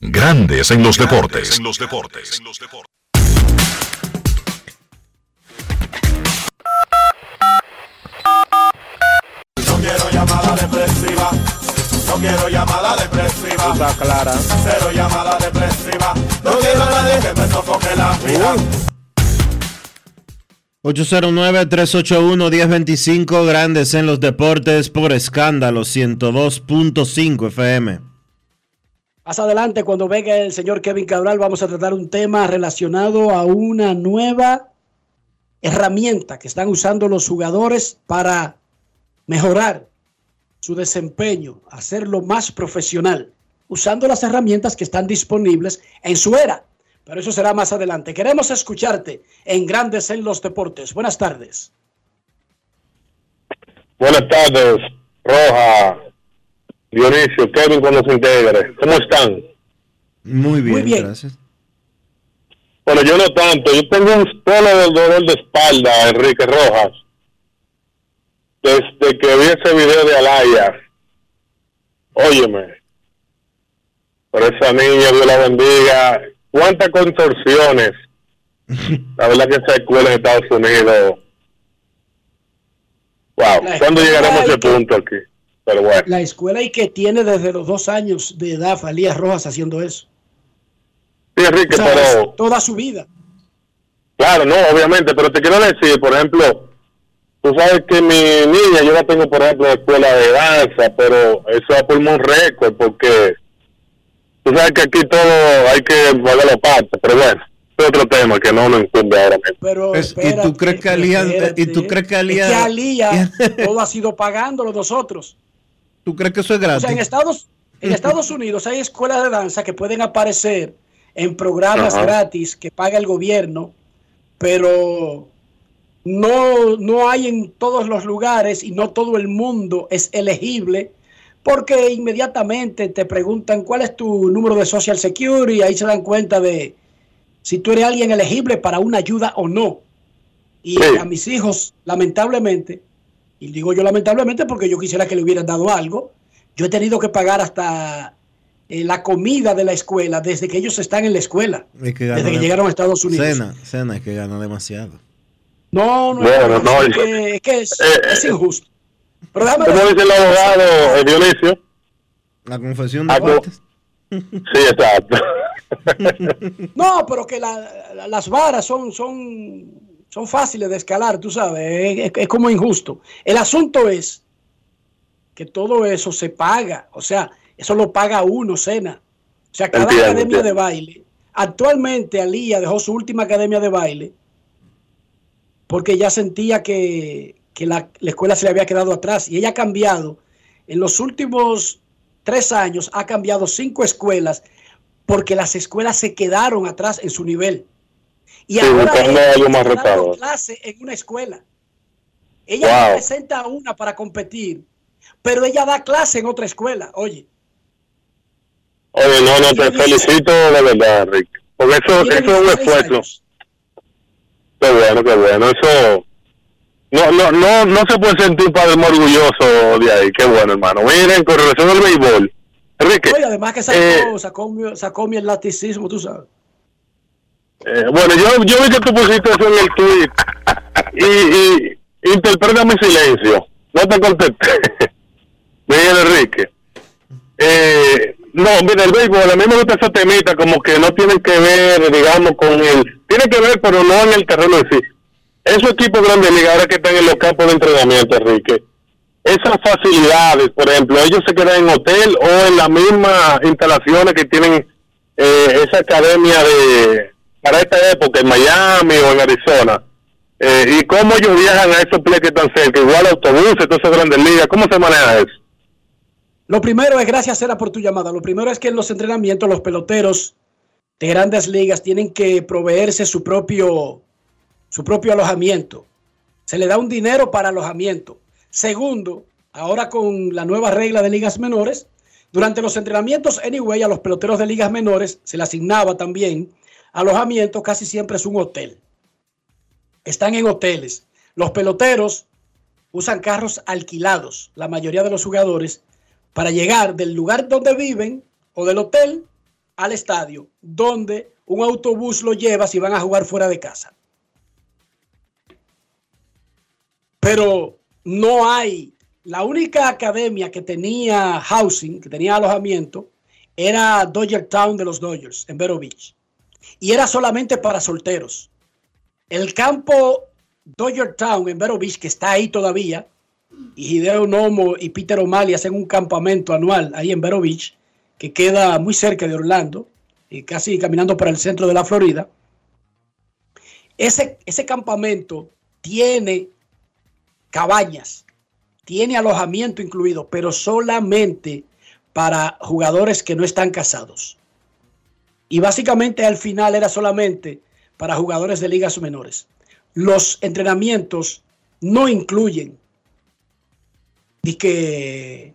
Grandes en los deportes. No quiero llamada depresiva. No quiero llamada depresiva. Está clara. Cero llamada depresiva. No quiero a nadie que me sofoque la vida. 809-381-1025, grandes en los deportes por escándalo 102.5 FM. Más adelante, cuando venga el señor Kevin Cabral, vamos a tratar un tema relacionado a una nueva herramienta que están usando los jugadores para mejorar su desempeño, hacerlo más profesional, usando las herramientas que están disponibles en su era. Pero eso será más adelante. Queremos escucharte en Grandes en los Deportes. Buenas tardes. Buenas tardes, Roja, Dionisio, Kevin cuando se integre. ¿Cómo están? Muy bien, bien. gracias. Bueno, yo no tanto. Yo tengo un solo del dolor de espalda, Enrique Rojas. Desde que vi ese video de Alaya. Óyeme. Por esa niña, Dios la bendiga. ¿Cuántas contorsiones? [laughs] La verdad que esa escuela en Estados Unidos. Wow. La ¿Cuándo llegaremos a ese que- punto aquí? Pero bueno. La escuela y que tiene desde los dos años de edad a Elías Rojas haciendo eso. Sí, Enrique, O sea, pero... es toda su vida. Claro, no, obviamente, pero te quiero decir, por ejemplo, tú sabes que mi niña, yo la tengo, por ejemplo, en escuela de danza, pero eso va por un récord, porque tú sabes que aquí todo hay que pagar parte, pero bueno, es otro tema que no nos incumbe ahora mismo. Pero Es- ¿y tú espérate, crees que Alía- espérate. y tú crees que Alía- Es que Alía [laughs] todo ha sido pagándolo nosotros. ¿Tú crees que eso es O gratis? sea, en Estados, en Estados Unidos hay escuelas de danza que pueden aparecer en programas Ajá. gratis que paga el gobierno, pero no, no hay en todos los lugares y no todo el mundo es elegible porque inmediatamente te preguntan cuál es tu número de Social Security y ahí se dan cuenta de si tú eres alguien elegible para una ayuda o no. Y a mis hijos, lamentablemente, y digo yo lamentablemente porque yo quisiera que le hubieran dado algo, yo he tenido que pagar hasta eh, la comida de la escuela desde que ellos están en la escuela, Es que desde que llegaron a Estados Unidos. Cena, cena, es que gana demasiado. No, no, Bueno, es, no, es es- que, es, que es- eh, es injusto. Pero déjame Como decir- dice el abogado eh, Dionisio, La confesión de Ah, no. partes. sí, exacto. [laughs] No, pero que la- la- las varas son, son, son fáciles de escalar, tú sabes, es, es como injusto. El asunto es que todo eso se paga. O sea, eso lo paga uno, Cena. O sea, cada Entiendo, academia entiendo. de baile. Actualmente Alía dejó su última academia de baile porque ya sentía que, que la, la escuela se le había quedado atrás. Y ella ha cambiado. En los últimos tres años ha cambiado cinco escuelas porque las escuelas se quedaron atrás en su nivel. Y Sí, ahora ella está dando clase en una escuela. Ella Wow. representa una para competir, pero ella da clase en otra escuela. Oye, Oye, no, no, te felicito de verdad, Rick. Porque eso, eso es un 16 esfuerzo. Qué bueno, qué bueno. Eso no, no, no, no se puede sentir padre muy orgulloso de ahí. Qué bueno, hermano. Miren, con relación al béisbol, Enrique. oye, además que sacó, eh, sacó, mi, sacó mi elasticismo, tú sabes. eh, bueno, yo, yo vi que tú pusiste eso en el tweet [laughs] y, y interpreta mi silencio. No te contesté. [laughs] Mira, Enrique. Eh, no, mira, el béisbol, a mí me gusta esa temita como que no tienen que ver, digamos, con el... Tiene que ver, pero no en el terreno en sí. Esos equipos grandes ligas ahora que están en los campos de entrenamiento, Enrique, esas facilidades, por ejemplo, ellos se quedan en hotel o en las mismas instalaciones que tienen eh, esa academia de para esta época en Miami o en Arizona. Eh, y cómo ellos viajan a esos play que están cerca, igual autobuses, todas esas grandes ligas, ¿cómo se maneja eso? Lo primero es, gracias Sera por tu llamada, lo primero es que en los entrenamientos los peloteros de grandes ligas tienen que proveerse su propio, su propio alojamiento. Se le da un dinero para alojamiento. Segundo, ahora con la nueva regla de ligas menores, durante los entrenamientos, anyway, a los peloteros de ligas menores se le asignaba también alojamiento, casi siempre es un hotel. Están en hoteles. Los peloteros usan carros alquilados, la mayoría de los jugadores, para llegar del lugar donde viven o del hotel al estadio, donde un autobús lo lleva si van a jugar fuera de casa. Pero no hay, la única academia que tenía housing, que tenía alojamiento, era Dodger Town de los Dodgers, en Vero Beach. Y era solamente para solteros. El campo Dodger Town en Vero Beach, que está ahí todavía, y Hideo Nomo y Peter O'Malley hacen un campamento anual ahí en Vero Beach, que queda muy cerca de Orlando, y casi caminando para el centro de la Florida. Ese, ese campamento tiene cabañas, tiene alojamiento incluido, pero solamente para jugadores que no están casados. Y básicamente al final era solamente para jugadores de ligas menores. Los entrenamientos no incluyen que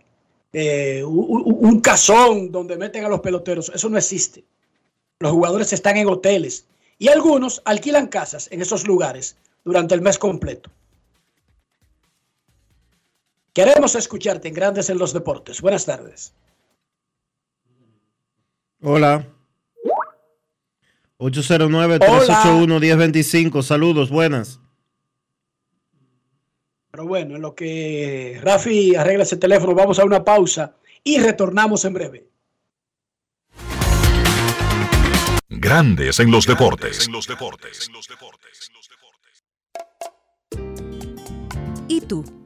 eh, un, un casón donde meten a los peloteros, eso no existe. Los jugadores están en hoteles y algunos alquilan casas en esos lugares durante el mes completo. Queremos escucharte en Grandes en los Deportes. Buenas tardes. Hola. 809-381-1025. Saludos, buenas. Pero bueno, en lo que Rafi arregla ese teléfono, vamos a una pausa y retornamos en breve. Grandes en los deportes. ¿Y tú?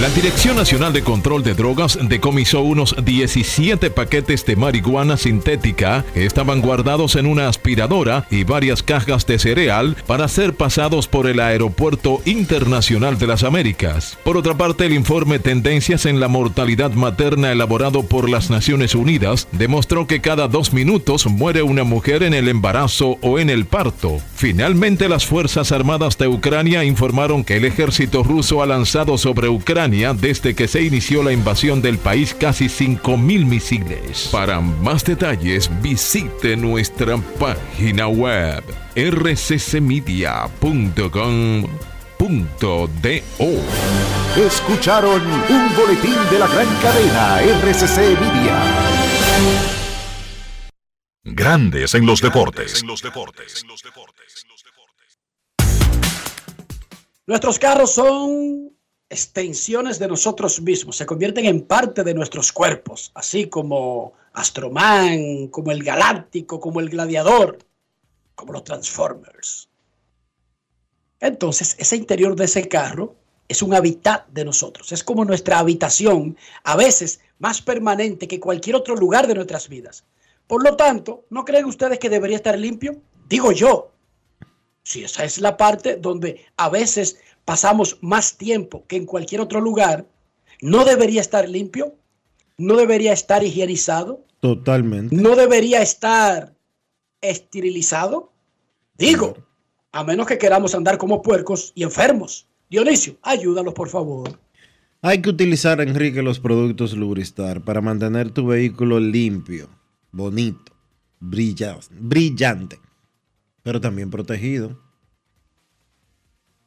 La Dirección Nacional de Control de Drogas decomisó unos 17 paquetes de marihuana sintética que estaban guardados en una aspiradora y varias cajas de cereal para ser pasados por el Aeropuerto Internacional de las Américas. Por otra parte, el informe Tendencias en la Mortalidad Materna elaborado por las Naciones Unidas demostró que cada dos minutos muere una mujer en el embarazo o en el parto. Finalmente, las Fuerzas Armadas de Ucrania informaron que el ejército ruso ha lanzado sobre Ucrania Ucrania desde que se inició la invasión del país casi 5.000 misiles. Para más detalles visite nuestra página web rccmedia.com.do. Escucharon un boletín de la gran cadena RCC Media. Grandes en los deportes. Nuestros carros son extensiones de nosotros mismos, se convierten en parte de nuestros cuerpos, así como Astroman, como el Galáctico, como el Gladiador, como los Transformers. Entonces, ese interior de ese carro es un hábitat de nosotros, es como nuestra habitación, a veces más permanente que cualquier otro lugar de nuestras vidas. Por lo tanto, ¿no creen ustedes que debería estar limpio? Digo yo, si esa es la parte donde a veces pasamos más tiempo que en cualquier otro lugar, ¿no debería estar limpio? ¿No debería estar higienizado? Totalmente. ¿No debería estar esterilizado? Digo, a menos que queramos andar como puercos y enfermos. Dionisio, ayúdalos por favor. Hay que utilizar, Enrique, los productos Lubristar para mantener tu vehículo limpio, bonito, brillante, brillante, pero también protegido.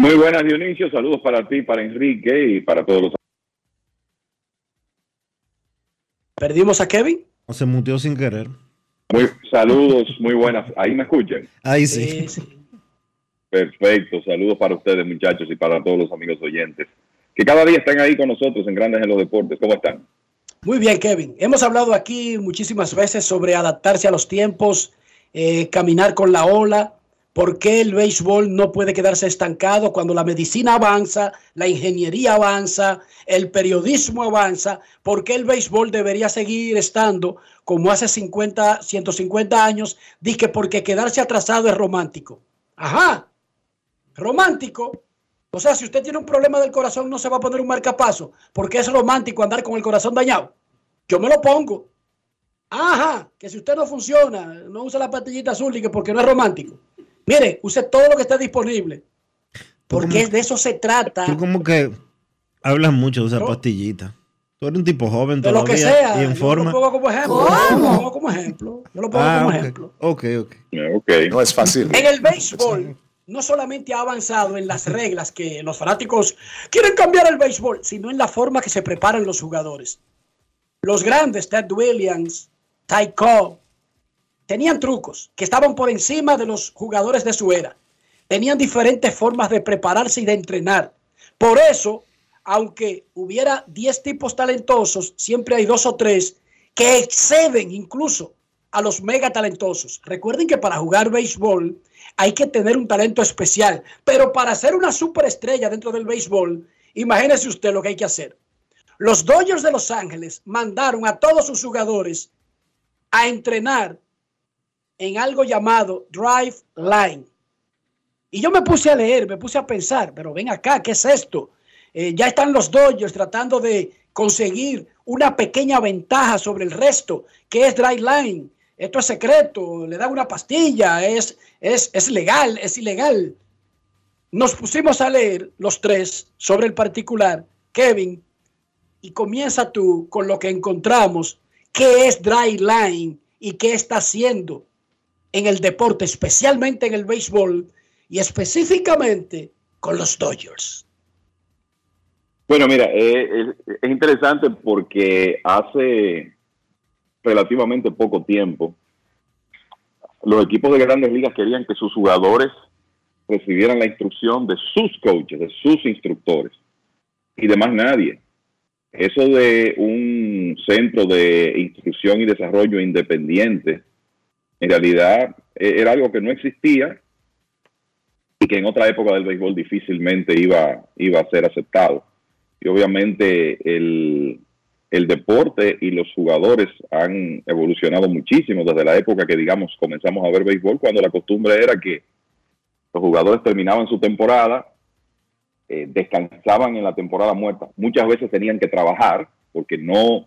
Muy buenas, Dionisio. Saludos para ti, para Enrique y para todos los. ¿Perdimos a Kevin? O se muteó sin querer. Muy, saludos, muy buenas. ¿Ahí me escuchan? Ahí sí. Perfecto. Saludos para ustedes, muchachos, y para todos los amigos oyentes que cada día están ahí con nosotros en Grandes en los Deportes. ¿Cómo están? Muy bien, Kevin. Hemos hablado aquí muchísimas veces sobre adaptarse a los tiempos, eh, caminar con la ola. ¿Por qué el béisbol no puede quedarse estancado cuando la medicina avanza, la ingeniería avanza, el periodismo avanza? ¿Por qué el béisbol debería seguir estando como hace 50, 150 años? Dice porque quedarse atrasado es romántico. Ajá, romántico. O sea, si usted tiene un problema del corazón, no se va a poner un marcapaso, porque es romántico andar con el corazón dañado. Yo me lo pongo. Ajá, que si usted no funciona, no usa la pastillita azul que porque no es romántico. Mire, use todo lo que esté disponible. Porque de eso se trata. Tú como que hablas mucho de esa pastillita. Tú eres un tipo joven de todavía. lo que sea. Y en yo forma. lo pongo como ejemplo. Yo lo pongo como ejemplo. Yo lo pongo Ah, como ok. ejemplo. Ok, ok. Okay. No es fácil. En el béisbol no solamente ha avanzado en las reglas que los fanáticos quieren cambiar el béisbol, sino en la forma que se preparan los jugadores. Los grandes, Ted Williams, Ty Cobb, tenían trucos que estaban por encima de los jugadores de su era. Tenían diferentes formas de prepararse y de entrenar. Por eso, aunque hubiera 10 tipos talentosos, siempre hay dos o tres que exceden incluso a los mega talentosos. Recuerden que para jugar béisbol hay que tener un talento especial, pero para ser una superestrella dentro del béisbol, imagínese usted lo que hay que hacer. Los Dodgers de Los Ángeles mandaron a todos sus jugadores a entrenar en algo llamado Drive Line. Y yo me puse a leer, me puse a pensar, pero ven acá, ¿qué es esto? Eh, ya están los Dodgers tratando de conseguir una pequeña ventaja sobre el resto, que es Drive Line. Esto es secreto, le dan una pastilla, es, es, es legal, es ilegal. Nos pusimos a leer los tres sobre el particular, Kevin, y comienza tú con lo que encontramos, qué es Dry Line y qué está haciendo en el deporte, especialmente en el béisbol y específicamente con los Dodgers. Bueno, mira, eh, es, es interesante porque hace relativamente poco tiempo los equipos de grandes ligas querían que sus jugadores recibieran la instrucción de sus coaches, de sus instructores y de más nadie. Eso de un centro de instrucción y desarrollo independiente En realidad eh, era algo que no existía y que en otra época del béisbol difícilmente iba, iba a ser aceptado. Y obviamente el, el deporte y los jugadores han evolucionado muchísimo desde la época que, digamos, comenzamos a ver béisbol, cuando la costumbre era que los jugadores terminaban su temporada, eh, descansaban en la temporada muerta. Muchas veces tenían que trabajar porque no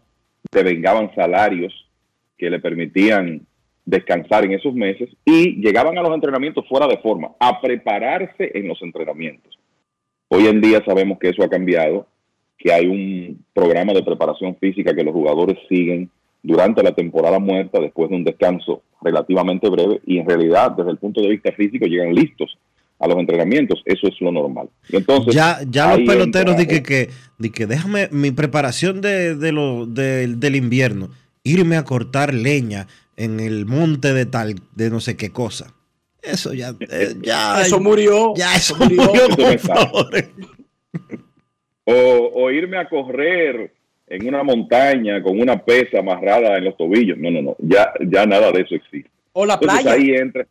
devengaban salarios que le permitían descansar en esos meses y llegaban a los entrenamientos fuera de forma, a prepararse en los entrenamientos. Hoy en día sabemos que eso ha cambiado, que hay un programa de preparación física que los jugadores siguen durante la temporada muerta después de un descanso relativamente breve y en realidad desde el punto de vista físico llegan listos a los entrenamientos, eso es lo normal. Entonces, ya ya los peloteros di que, que, di que déjame mi preparación de, de lo, de- del invierno, irme a cortar leña en el monte de tal, de no sé qué cosa. Eso ya, eh, ya [laughs] Eso murió. Ya eso murió. por favor. o, o irme a correr en una montaña con una pesa amarrada en los tobillos. No, no, no, ya, ya nada de eso existe. O la Entonces playa. ahí entra,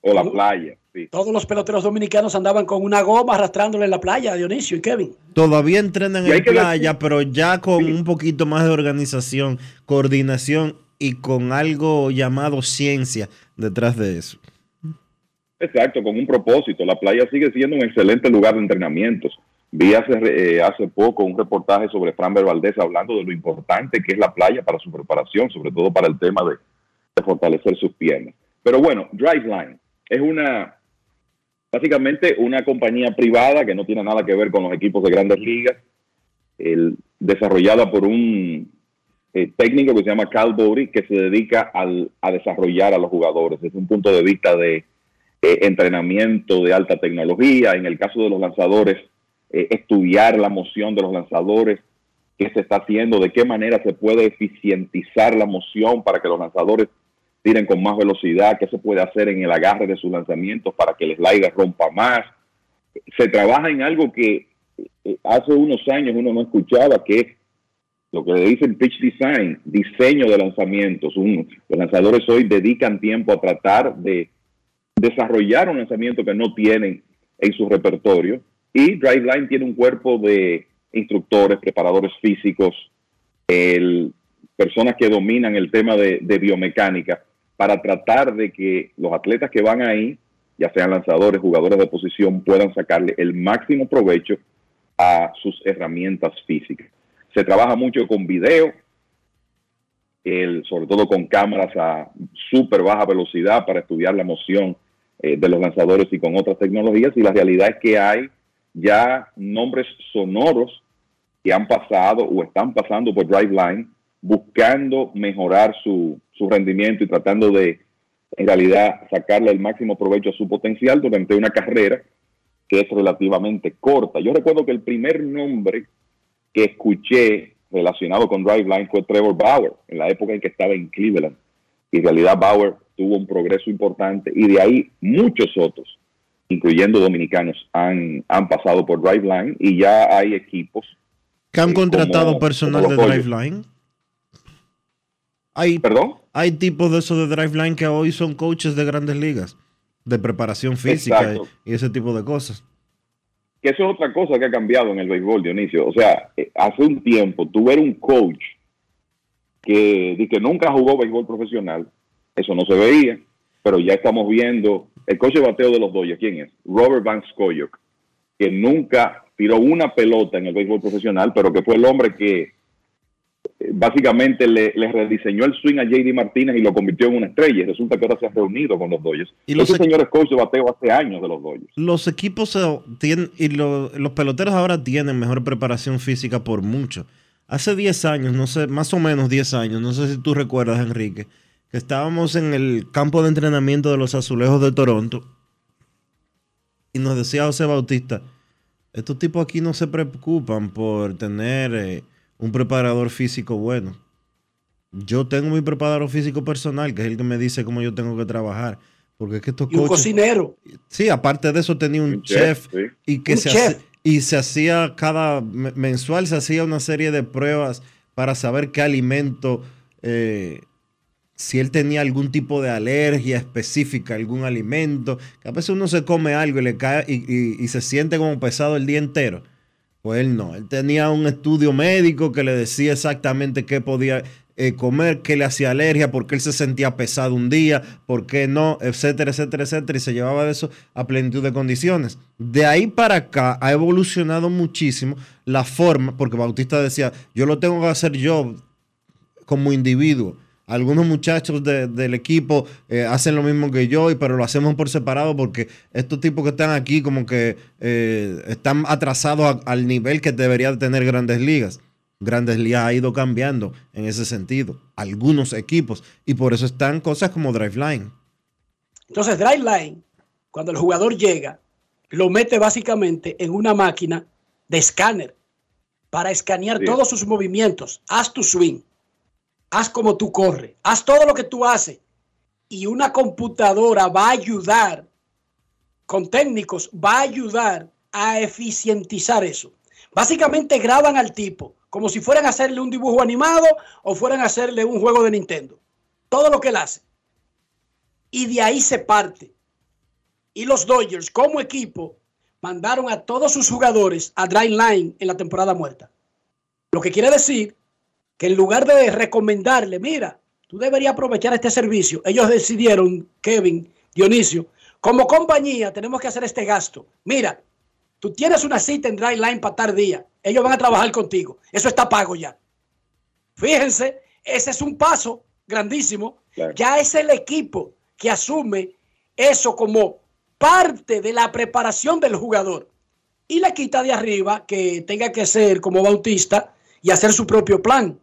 o la playa, sí. Todos los peloteros dominicanos andaban con una goma arrastrándole en la playa, Dionisio y Kevin. Todavía entrenan en que playa, pero ya con un poquito más de organización, coordinación y con algo llamado ciencia detrás de eso. Exacto, con un propósito. La playa sigue siendo un excelente lugar de entrenamientos. Vi hace, eh, hace poco un reportaje sobre Fran Valdez hablando de lo importante que es la playa para su preparación, sobre todo para el tema de, de fortalecer sus piernas. Pero bueno, Driveline es una, básicamente una compañía privada que no tiene nada que ver con los equipos de grandes ligas, el- desarrollada por un eh, técnico que se llama Cal Bowry, que se dedica al- a desarrollar a los jugadores desde un punto de vista de eh, entrenamiento de alta tecnología, en el caso de los lanzadores, eh, estudiar la moción de los lanzadores, qué se está haciendo, de qué manera se puede eficientizar la moción para que los lanzadores tiren con más velocidad, qué se puede hacer en el agarre de sus lanzamientos para que el slider rompa más. Se trabaja en algo que eh, hace unos años uno no escuchaba, que es lo que le dicen pitch design, diseño de lanzamientos. Un- los lanzadores hoy dedican tiempo a tratar de desarrollar un lanzamiento que no tienen en su repertorio. Y Driveline tiene un cuerpo de instructores, preparadores físicos, personas que dominan el tema de, de biomecánica para tratar de que los atletas que van ahí, ya sean lanzadores, jugadores de posición, puedan sacarle el máximo provecho a sus herramientas físicas. Se trabaja mucho con video, el- sobre todo con cámaras a súper baja velocidad para estudiar la moción eh, de los lanzadores y con otras tecnologías. Y la realidad es que hay ya nombres sonoros que han pasado o están pasando por Driveline buscando mejorar su, su rendimiento y tratando de, en realidad, sacarle el máximo provecho a su potencial durante una carrera que es relativamente corta. Yo recuerdo que el primer nombre que escuché relacionado con Driveline fue Trevor Bauer, en la época en que estaba en Cleveland. Y en realidad Bauer tuvo un progreso importante y de ahí muchos otros, incluyendo dominicanos, han, han pasado por Driveline y ya hay equipos Que han Eh, contratado como- personal como de. Driveline. Hay, ¿Perdón? Hay tipos de esos de Driveline que hoy son coaches de grandes ligas, de preparación física y ese tipo de cosas. Eso es otra cosa que ha cambiado en el béisbol, Dionisio. O sea, eh, hace un tiempo tú eres un coach que, que nunca jugó béisbol profesional, eso no se veía, pero ya estamos viendo el coach de bateo de los Dodgers, ¿quién es? Robert Van Scoyoc, que nunca tiró una pelota en el béisbol profesional, pero que fue el hombre que básicamente le, le rediseñó el swing a JD Martínez y lo convirtió en una estrella. Y resulta que ahora se ha reunido con los Dodgers. Y los Ese equ- señor es coach de bateo hace años de los Dodgers. Los equipos eh, tienen, y lo- los peloteros ahora tienen mejor preparación física por mucho. Hace 10 años, no sé, más o menos 10 años, no sé si tú recuerdas, Enrique, que estábamos en el campo de entrenamiento de los azulejos de Toronto y nos decía José Bautista, estos tipos aquí no se preocupan por tener eh, un preparador físico bueno. Yo tengo mi preparador físico personal, que es el que me dice cómo yo tengo que trabajar. Porque es que estos Y un cocinero. Sí, aparte de eso tenía un, Un chef, chef, sí. y que Un se chef. y se hacía cada me- mensual se hacía una serie de pruebas para saber qué alimento eh, si él tenía algún tipo de alergia específica, algún alimento, que a veces uno se come algo y le cae y, y- y se siente como pesado el día entero. Pues él no, él tenía un estudio médico que le decía exactamente qué podía eh, comer, qué le hacía alergia, por qué él se sentía pesado un día, por qué no, etcétera, etcétera, etcétera, y se llevaba de eso a plenitud de condiciones. De ahí para acá ha evolucionado muchísimo la forma, porque Bautista decía, yo lo tengo que hacer yo como individuo. Algunos muchachos de- del equipo eh, hacen lo mismo que yo, y, pero lo hacemos por separado porque estos tipos que están aquí como que eh, están atrasados a- al nivel que debería de tener grandes ligas. Grandes ligas ha ido cambiando en ese sentido. Algunos equipos. Y por eso están cosas como Driveline. Entonces, Driveline, cuando el jugador llega, lo mete básicamente en una máquina de escáner para escanear Sí. todos sus movimientos. Haz tu swing, haz como tú corres, haz todo lo que tú haces. Y una computadora va a ayudar, con técnicos, va a ayudar a eficientizar eso. Básicamente graban al tipo como si fueran a hacerle un dibujo animado o fueran a hacerle un juego de Nintendo. Todo lo que él hace y de ahí se parte. Y los Dodgers, como equipo, mandaron a todos sus jugadores a Dry Line en la temporada muerta. Lo que quiere decir que en lugar de recomendarle, mira, tú deberías aprovechar este servicio, ellos decidieron, Kevin, Dionisio, como compañía tenemos que hacer este gasto. Mira, tú tienes una cita en Dry Line para tal día, ellos van a trabajar contigo, eso está pago ya. Fíjense, ese es un paso grandísimo. Ya es el equipo que asume eso como parte de la preparación del jugador y le quita de arriba que tenga que ser como Bautista y hacer su propio plan.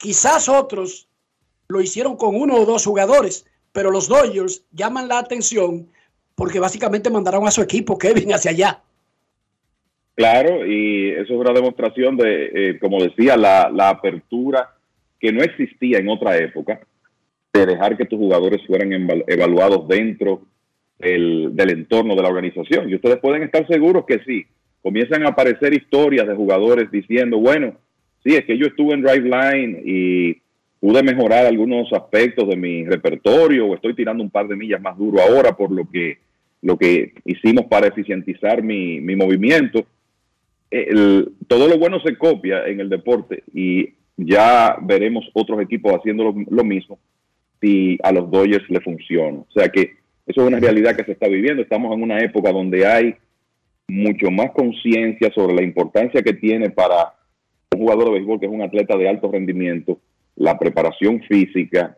Quizás otros lo hicieron con uno o dos jugadores, pero los Dodgers llaman la atención porque básicamente mandaron a su equipo Kevin hacia allá. Claro, y eso es una demostración de, eh, como decía, la, apertura que no existía en otra época, de dejar que tus jugadores fueran eval- evaluados dentro del entorno de la organización. Y ustedes pueden estar seguros que sí, comienzan a aparecer historias de jugadores diciendo, bueno, sí, es que yo estuve en Drive Line y pude mejorar algunos aspectos de mi repertorio o estoy tirando un par de millas más duro ahora por lo que, lo que hicimos para eficientizar mi, mi movimiento. Todo lo bueno se copia en el deporte y ya veremos otros equipos haciendo lo, lo mismo si a los Dodgers le funciona. O sea que eso es una realidad que se está viviendo. Estamos en una época donde hay mucho más conciencia sobre la importancia que tiene para jugador de béisbol que es un atleta de alto rendimiento, la preparación física,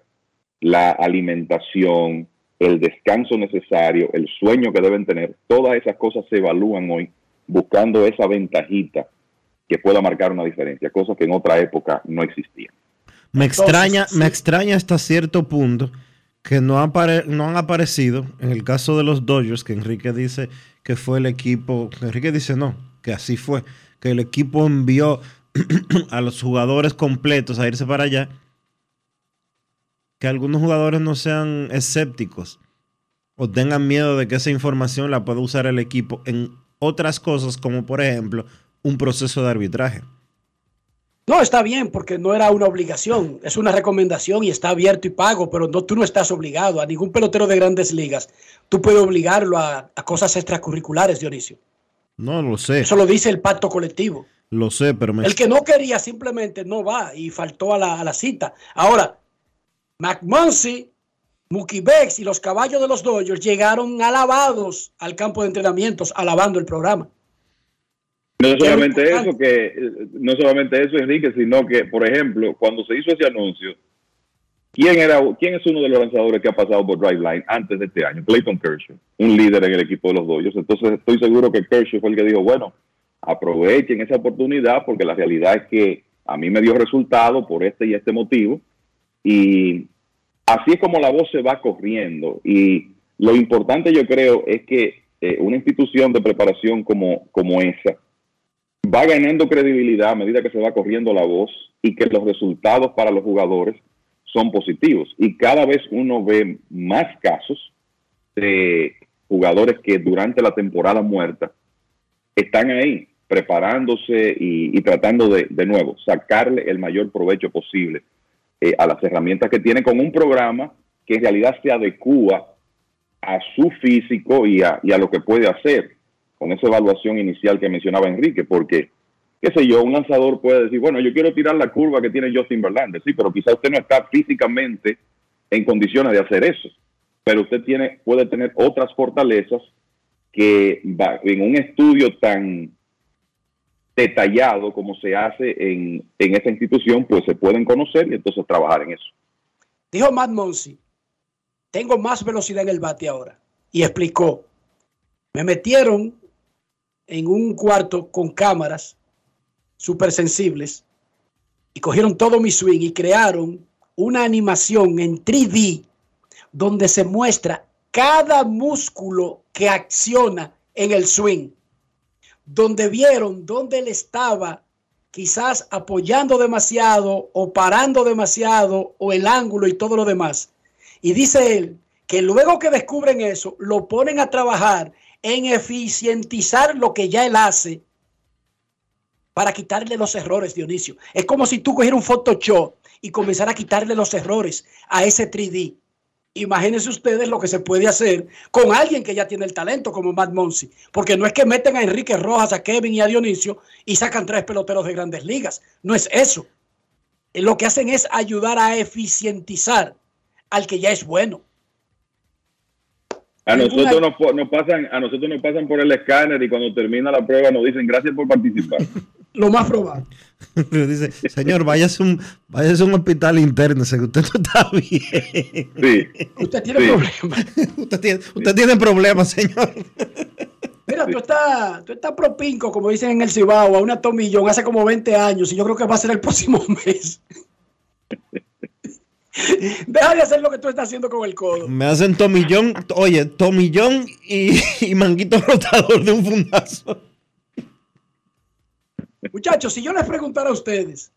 la alimentación, el descanso necesario, el sueño que deben tener. Todas esas cosas se evalúan hoy buscando esa ventajita que pueda marcar una diferencia, cosas que en otra época no existían. Me extraña, me extraña hasta cierto punto que no, apare- no han aparecido, en el caso de los Dodgers, que Enrique dice que fue el equipo, que Enrique dice no, que así fue, que el equipo envió [clears throat] a los jugadores completos a irse para allá, que algunos jugadores no sean escépticos o tengan miedo de que esa información la pueda usar el equipo en otras cosas, como por ejemplo un proceso de arbitraje. No, está bien, porque no era una obligación, es una recomendación y está abierto y pago, pero no, tú no estás obligado a ningún pelotero de grandes ligas. Tú puedes obligarlo a, a cosas extracurriculares, Dionisio. No lo sé. Eso lo dice el pacto colectivo. Lo sé, pero me... El que no quería simplemente no va y faltó a la, a la cita. Ahora, McMuncy, Mookie Betts y los caballos de los Dodgers llegaron alabados al campo de entrenamientos, alabando el programa. No solamente eso, que eh, no solamente eso, Enrique, sino que, por ejemplo, cuando se hizo ese anuncio, ¿quién era, quién es uno de los lanzadores que ha pasado por Drive Line antes de este año? Clayton Kershaw, un líder en el equipo de los Dodgers. Entonces, estoy seguro que Kershaw fue el que dijo, bueno, aprovechen esa oportunidad porque la realidad es que a mí me dio resultado por este y este motivo. Y así es como la voz se va corriendo. Y lo importante yo creo es que eh, una institución de preparación como, como esa va ganando credibilidad a medida que se va corriendo la voz y que los resultados para los jugadores son positivos. Y cada vez uno ve más casos de jugadores que durante la temporada muerta están ahí preparándose y, tratando de, de nuevo, sacarle el mayor provecho posible eh, a las herramientas que tiene con un programa que en realidad se adecúa a su físico y a, a lo que puede hacer con esa evaluación inicial que mencionaba Enrique, porque, qué sé yo, un lanzador puede decir, bueno, yo quiero tirar la curva que tiene Justin Verlander, sí, pero quizá usted no está físicamente en condiciones de hacer eso, pero usted tiene, puede tener otras fortalezas que en un estudio tan detallado como se hace en, en esta institución, pues se pueden conocer y entonces trabajar en eso. Dijo Matt Monsi, tengo más velocidad en el bate ahora. Y explicó, me metieron en un cuarto con cámaras súper sensibles y cogieron todo mi swing y crearon una animación en 3D donde se muestra cada músculo que acciona en el swing, donde vieron dónde él estaba quizás apoyando demasiado o parando demasiado o el ángulo y todo lo demás. Y dice él que luego que descubren eso, lo ponen a trabajar en eficientizar lo que ya él hace para quitarle los errores, Dionisio. Es como si tú cogieras un Photoshop y comenzara a quitarle los errores a ese 3D. Imagínense ustedes lo que se puede hacer con alguien que ya tiene el talento como Matt Monsi. Porque no es que meten a Enrique Rojas, a Kevin y a Dionisio y sacan tres peloteros de grandes ligas. No es eso. Lo que hacen es ayudar a eficientizar al que ya es bueno. A nosotros nos, nos pasan, a nosotros nos pasan por el escáner y cuando termina la prueba nos dicen gracias por participar. [laughs] Lo más probable. Pero [laughs] dice, señor, váyase a un, váyase a un hospital interno, que usted no está bien. Sí. Usted tiene Sí. problemas. [laughs] usted, tiene, usted tiene problemas, señor. [laughs] Mira, tú estás, tú estás propinco, como dicen en el Cibao, a una tomillón hace como 20 años y yo creo que va a ser el próximo mes. Deja de hacer lo que tú estás haciendo con el codo. Me hacen tomillón, oye, tomillón y, y manguito rotador de un fundazo. Muchachos, si yo les preguntara a ustedes,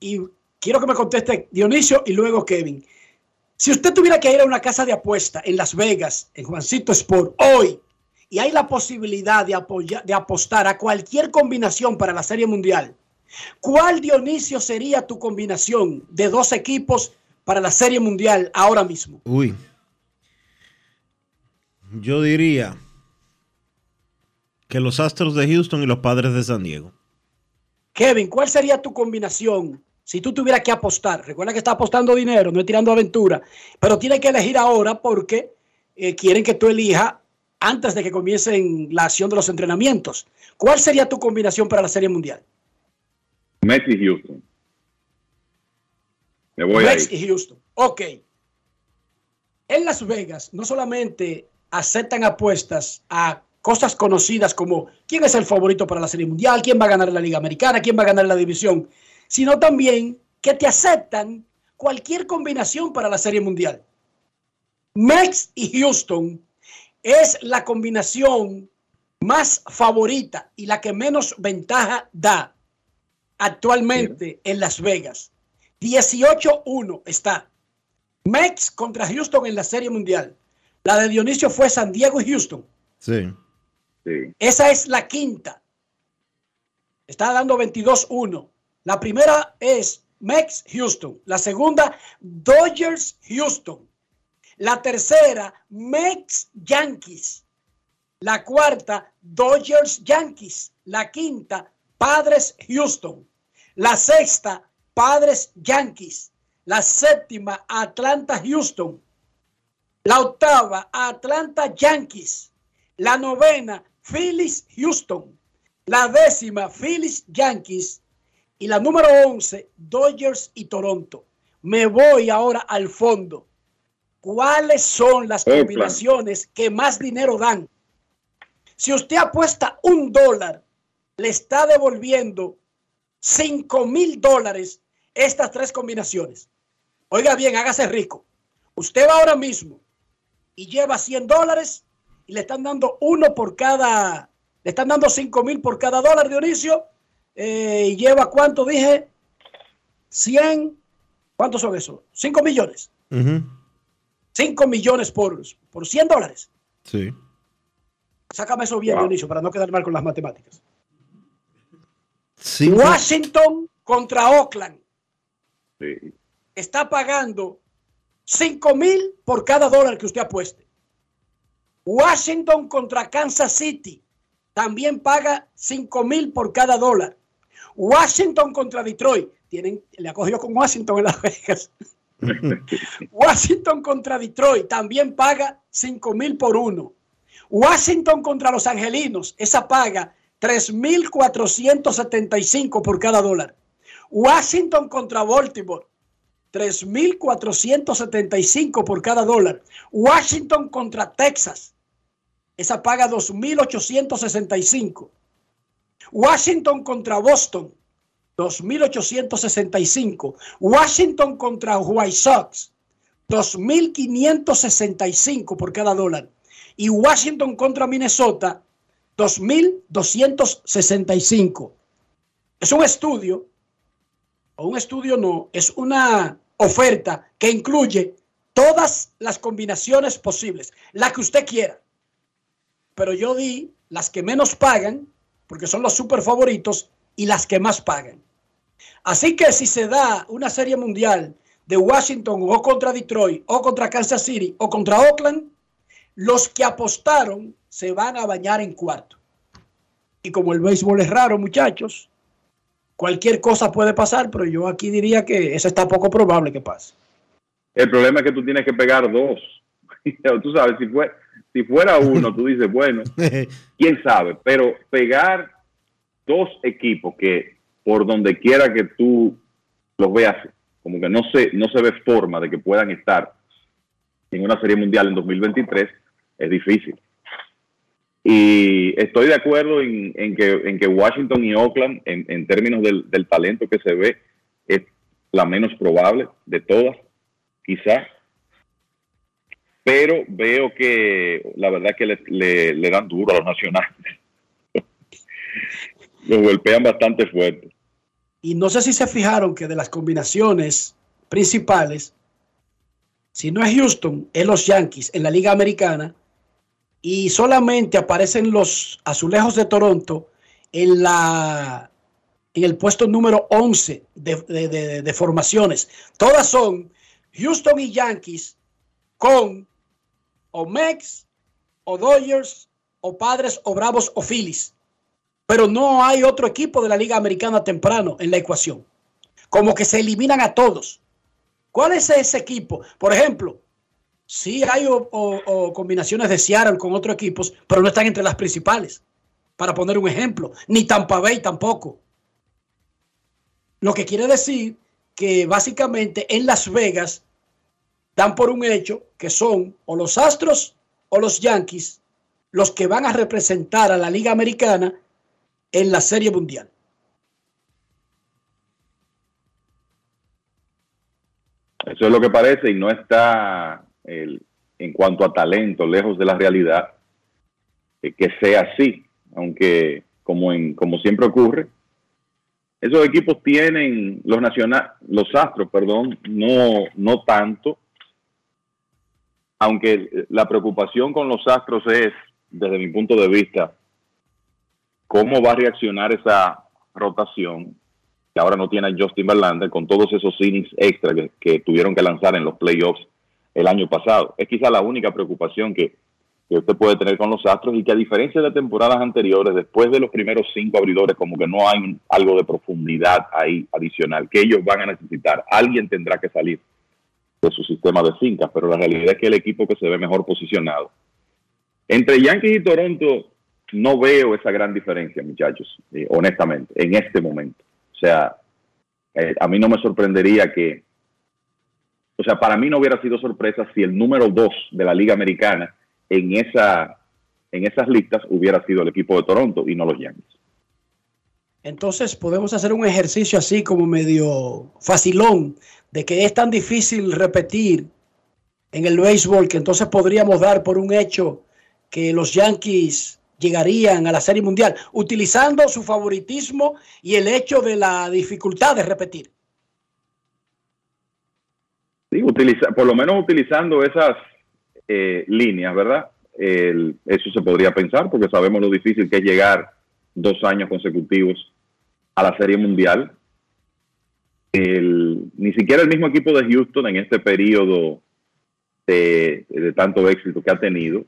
y quiero que me conteste Dionisio y luego Kevin, si usted tuviera que ir a una casa de apuesta en Las Vegas, en Juancito Sport, hoy, y hay la posibilidad de, apostar a cualquier combinación para la Serie Mundial, ¿cuál Dionisio sería tu combinación de dos equipos para la Serie Mundial ahora mismo? Uy. Yo diría que los Astros de Houston y los Padres de San Diego. Kevin, ¿cuál sería tu combinación si tú tuvieras que apostar? Recuerda que está apostando dinero, no es tirando aventura, pero tienes que elegir ahora porque eh, quieren que tú elijas antes de que comiencen la acción de los entrenamientos. ¿Cuál sería tu combinación para la Serie Mundial? Messi y Houston. Me voy Rex ahí. y Houston. Ok. En Las Vegas no solamente aceptan apuestas a cosas conocidas como quién es el favorito para la Serie Mundial, quién va a ganar la Liga Americana, quién va a ganar la división, sino también que te aceptan cualquier combinación para la Serie Mundial. Mex y Houston es la combinación más favorita y la que menos ventaja da actualmente en Las Vegas. 18-1 está. Mex contra Houston en la Serie Mundial. La de Dionisio fue San Diego y Houston. Sí. Esa es la quinta. Está dando 22-1. La primera es Mex Houston. La segunda, Dodgers Houston. La tercera, Mex Yankees. La cuarta, Dodgers Yankees. La quinta, Padres Houston. La sexta, Padres Yankees. La séptima, Atlanta Houston. La octava, Atlanta Yankees. La novena, Phillies Houston. La décima, Phillies Yankees. Y la número 11, Dodgers y Toronto. Me voy ahora al fondo. ¿Cuáles son las combinaciones que más dinero dan? Si usted apuesta un dólar, le está devolviendo 5 mil dólares estas tres combinaciones. Oiga bien, hágase rico. Usted va ahora mismo y lleva 100 dólares y le están dando uno por cada, le están dando 5 mil por cada dólar, Dionisio. Eh, y lleva cuánto dije? 100. ¿Cuántos son esos? 5 millones. Ujú. 5 millones por, por 100 dólares. Sí. Sácame eso bien, Wow. Dionisio, para no quedar mal con las matemáticas. Cinco- Washington contra Oakland. está pagando 5 mil por cada dólar que usted apueste. Washington contra Kansas City también paga 5 mil por cada dólar. Washington contra Detroit. Tienen, le ha cogido con Washington en Las Vegas. [laughs] Washington contra Detroit también paga 5 mil por uno. Washington contra Los Angelinos, esa paga 3.475 por cada dólar. Washington contra Baltimore, 3.475 por cada dólar. Washington contra Texas, esa paga 2.865. Washington contra Boston, 2.865. Washington contra White Sox, 2.565 por cada dólar. Y Washington contra Minnesota, 2.265. Es un estudio, o un estudio no, es una oferta que incluye todas las combinaciones posibles, la que usted quiera. Pero yo di las que menos pagan, porque son los super favoritos, y las que más pagan. Así que si se da una serie mundial de Washington o contra Detroit, o contra Kansas City, o contra Oakland, los que apostaron se van a bañar en cuarto. Y como el béisbol es raro, muchachos, cualquier cosa puede pasar, pero yo aquí diría que eso está poco probable que pase. El problema es que tú tienes que pegar dos. [laughs] tú sabes, si, fue, si fuera uno, tú dices, bueno, [laughs] quién sabe, pero pegar dos equipos que por donde quiera que tú los veas, como que no se, no se ve forma de que puedan estar en una serie mundial en 2023, es difícil. Y estoy de acuerdo en, que, en que Washington y Oakland, en, términos del, talento que se ve, es la menos probable de todas, quizás. Pero veo que la verdad que le, dan duro a los nacionales. [laughs] los golpean bastante fuerte. Y no sé si se fijaron que de las combinaciones principales, si no es Houston, es los Yankees en la Liga Americana y solamente aparecen los azulejos de Toronto en la en el puesto número 11 de, de, formaciones. Todas son Houston y Yankees con o Mex, o Dodgers, o Padres, o Bravos, o Phillies. Pero no hay otro equipo de la Liga Americana temprano en la ecuación. Como que se eliminan a todos. ¿Cuál es ese equipo? Por ejemplo, Sí hay o, combinaciones de Seattle con otros equipos, pero no están entre las principales. Para poner un ejemplo, ni Tampa Bay tampoco. Lo que quiere decir que básicamente en Las Vegas dan por un hecho que son o los Astros o los Yankees los que van a representar a la Liga Americana en la Serie Mundial. Eso es lo que parece y no está en cuanto a talento, lejos de la realidad, eh, que sea así, aunque como, en, como siempre ocurre, esos equipos tienen los nacional, los astros, perdón, no, no tanto, aunque la preocupación con los astros es, desde mi punto de vista, cómo va a reaccionar esa rotación que ahora no tiene a Justin Verlander con todos esos innings extra que tuvieron que lanzar en los playoffs el año pasado. Es quizá la única preocupación que, usted puede tener con los Astros y que a diferencia de temporadas anteriores, después de los primeros cinco abridores, como que no hay algo de profundidad ahí adicional que ellos van a necesitar. Alguien tendrá que salir de su sistema de fincas, pero la realidad es que el equipo que se ve mejor posicionado. Entre Yankees y Toronto no veo esa gran diferencia, muchachos, eh, honestamente, en este momento. O sea, eh, a mí no me sorprendería que o sea, para mí no hubiera sido sorpresa si el número dos de la Liga Americana en, esa, en esas listas hubiera sido el equipo de Toronto y no los Yankees. Entonces podemos hacer un ejercicio así como medio facilón de que es tan difícil repetir en el béisbol que entonces podríamos dar por un hecho que los Yankees llegarían a la Serie Mundial utilizando su favoritismo y el hecho de la dificultad de repetir. Sí, por lo menos utilizando esas eh, líneas, ¿verdad? eso se podría pensar porque sabemos lo difícil que es llegar dos años consecutivos a la Serie Mundial. el, ni siquiera el mismo equipo de Houston en este periodo de, tanto éxito que ha tenido,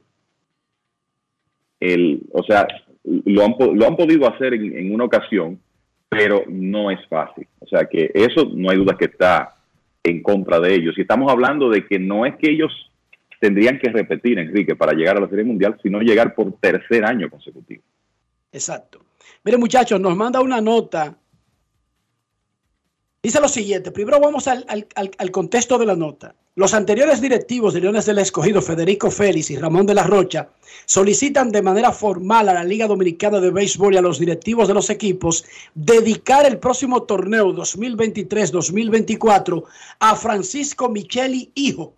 el, o sea, lo han, lo han podido hacer en, en una ocasión, pero no es fácil. O sea que eso no hay duda que está en contra de ellos. Y estamos hablando de que no es que ellos tendrían que repetir, Enrique, para llegar a la Serie Mundial, sino llegar por tercer año consecutivo. Exacto. Mire, muchachos, nos manda una nota. Dice lo siguiente. Primero vamos al, al- al- al contexto de la nota. Los anteriores directivos de Leones del Escogido, Federico Félix y Ramón de la Rocha, solicitan de manera formal a la Liga Dominicana de Béisbol y a los directivos de los equipos dedicar el próximo torneo 2023-2024 a Francisco Micheli Hijo,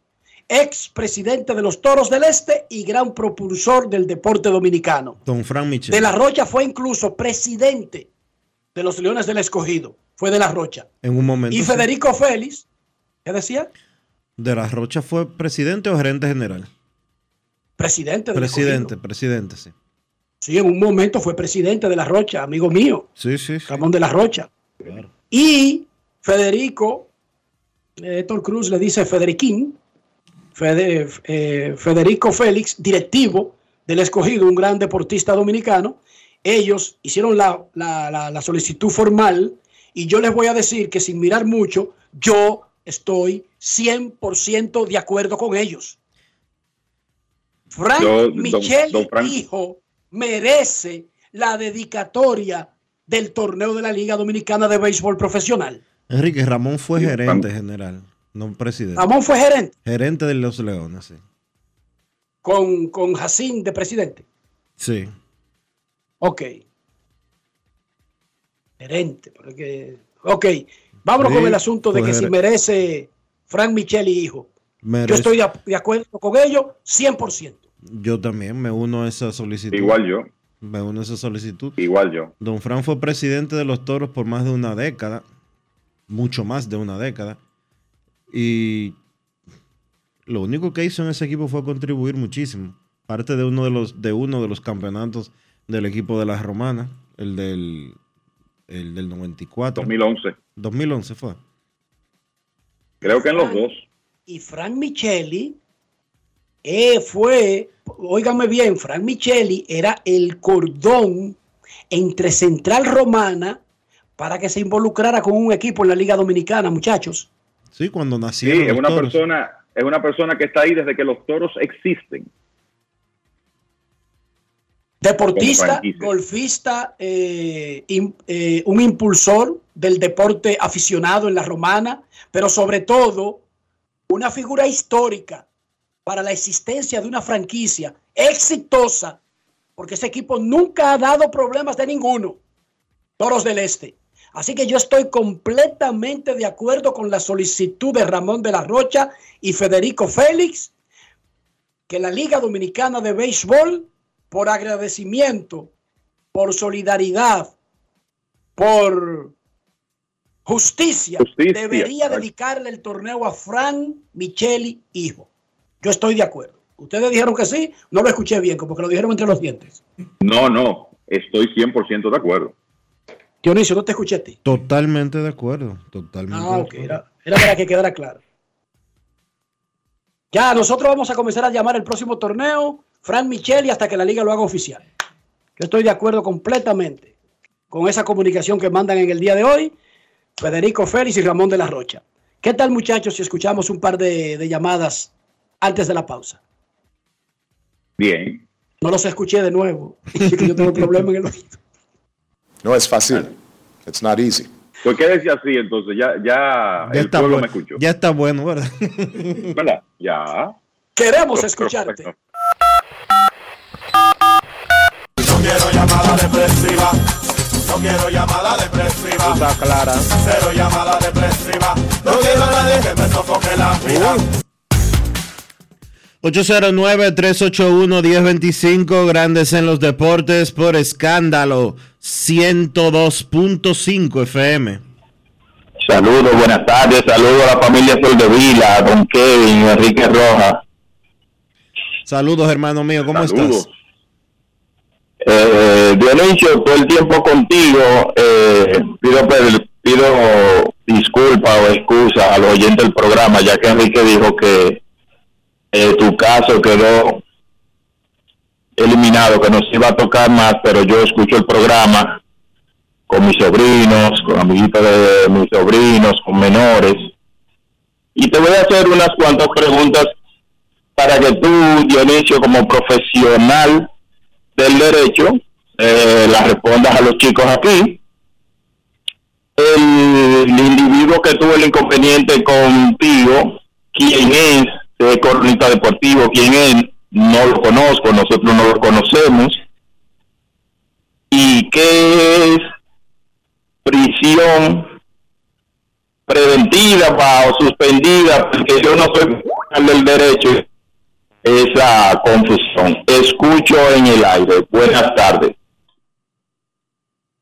ex presidente de los Toros del Este y gran propulsor del deporte dominicano. Don Fran Michel. De la Rocha fue incluso presidente de los Leones del Escogido. Fue de la Rocha. En un momento. Y sí. Federico Félix, ¿qué decía? ¿De la Rocha fue presidente o gerente general? Presidente del Presidente, Escogido. presidente, sí. Sí, en un momento fue presidente de la Rocha, amigo mío, Sí, sí, sí. Ramón de la Rocha. Y Federico, eh, Héctor Cruz le dice Federiquín, Fede- eh, Federico Félix, directivo del escogido, un gran deportista dominicano. Ellos hicieron la, la- la- la solicitud formal y yo les voy a decir que sin mirar mucho, yo estoy 100% de acuerdo con ellos. Frank Yo, Michel, don Frank- hijo, merece la dedicatoria del torneo de la Liga Dominicana de Béisbol Profesional. Enrique Ramón fue Sí, gerente general, no presidente. Ramón fue gerente Gerente de los Leones, sí. con, con Jacín de presidente. Sí. Ok. Gerente, porque... Ok, vámonos Sí, con el asunto de fue que si merece Frank Michel y hijo. Yo Merece- estoy de, de acuerdo con ellos 100%. Yo también me uno a esa solicitud. Igual yo. Me uno a esa solicitud. Igual yo. Don Fran fue presidente de los toros por más de una década, mucho más de una década. Y lo único que hizo en ese equipo fue contribuir muchísimo. Parte de uno de los, de uno de los campeonatos del equipo de las romanas, el del, el del 94. 2011. 2011 fue. Creo que en los dos. Y Frank Micheli eh, fue, óigame bien, Frank Micheli era el cordón entre Central Romana para que se involucrara con un equipo en la Liga Dominicana, muchachos. Sí, cuando Sí, nacieron es los una toros. persona, es una persona que está ahí desde que los toros existen. Deportista, golfista, eh, eh, un impulsor del deporte aficionado en la romana, pero sobre todo una figura histórica para la existencia de una franquicia exitosa, porque ese equipo nunca ha dado problemas de ninguno. Toros del Este. Así que yo estoy completamente de acuerdo con la solicitud de Ramón de la Rocha y Federico Félix, que la Liga Dominicana de Béisbol, por agradecimiento, por solidaridad, por justicia, Justicia, debería dedicarle el torneo a Fran Micheli Hijo. Yo estoy de acuerdo. Ustedes dijeron que sí, no lo escuché bien, como que lo dijeron entre los dientes. No, no, estoy 100% de acuerdo. Dionisio, no te escuché a ti. Totalmente de acuerdo. Totalmente Ah, de ok, acuerdo. era, era para que quedara claro. Ya, nosotros vamos a comenzar a llamar el próximo torneo Fran Micheli hasta que la liga lo haga oficial. Yo estoy de acuerdo completamente con esa comunicación que mandan en el día de hoy Federico Félix y Ramón de la Rocha. ¿Qué tal, muchachos, si escuchamos un par de, de llamadas antes de la pausa? Bien. No los escuché de nuevo. [laughs] yo tengo problema en el oído. No es fácil. It's not easy. Pues quédese así, entonces ya, ya, Ya el está, pueblo bueno, me escuchó. ya está bueno, ¿verdad? [laughs] ¿Verdad? Ya. Queremos escucharte. No quiero llamada depresiva. No quiero llamada depresiva. Está clara. Cero llamada depresiva. No quiero a nadie que me sofoque la vida. 809-381-1025, Grandes en los Deportes por escándalo 102.5 FM. Saludos, buenas tardes, saludos a la familia Soldevila, don Kevin, Enrique Rojas. Saludos, hermano mío, ¿cómo Saludos. estás? Eh, Dionisio, todo el tiempo contigo, eh, pido, pido disculpas a los oyentes del programa, ya que Enrique dijo que eh, tu caso quedó eliminado, que nos iba a tocar más, pero yo escucho el programa con mis sobrinos, con amiguitos de mis sobrinos, con menores. Y te voy a hacer unas cuantas preguntas para que tú, Dionisio, como profesional del derecho, eh, las respondas a los chicos aquí. El, individuo que tuvo el inconveniente contigo, ¿quién es? de cronista deportivo, ¿quién es? No lo conozco, nosotros no lo conocemos. ¿Y qué es prisión preventiva o suspendida? Porque yo no soy del derecho esa confusión. Escucho en el aire. Buenas tardes.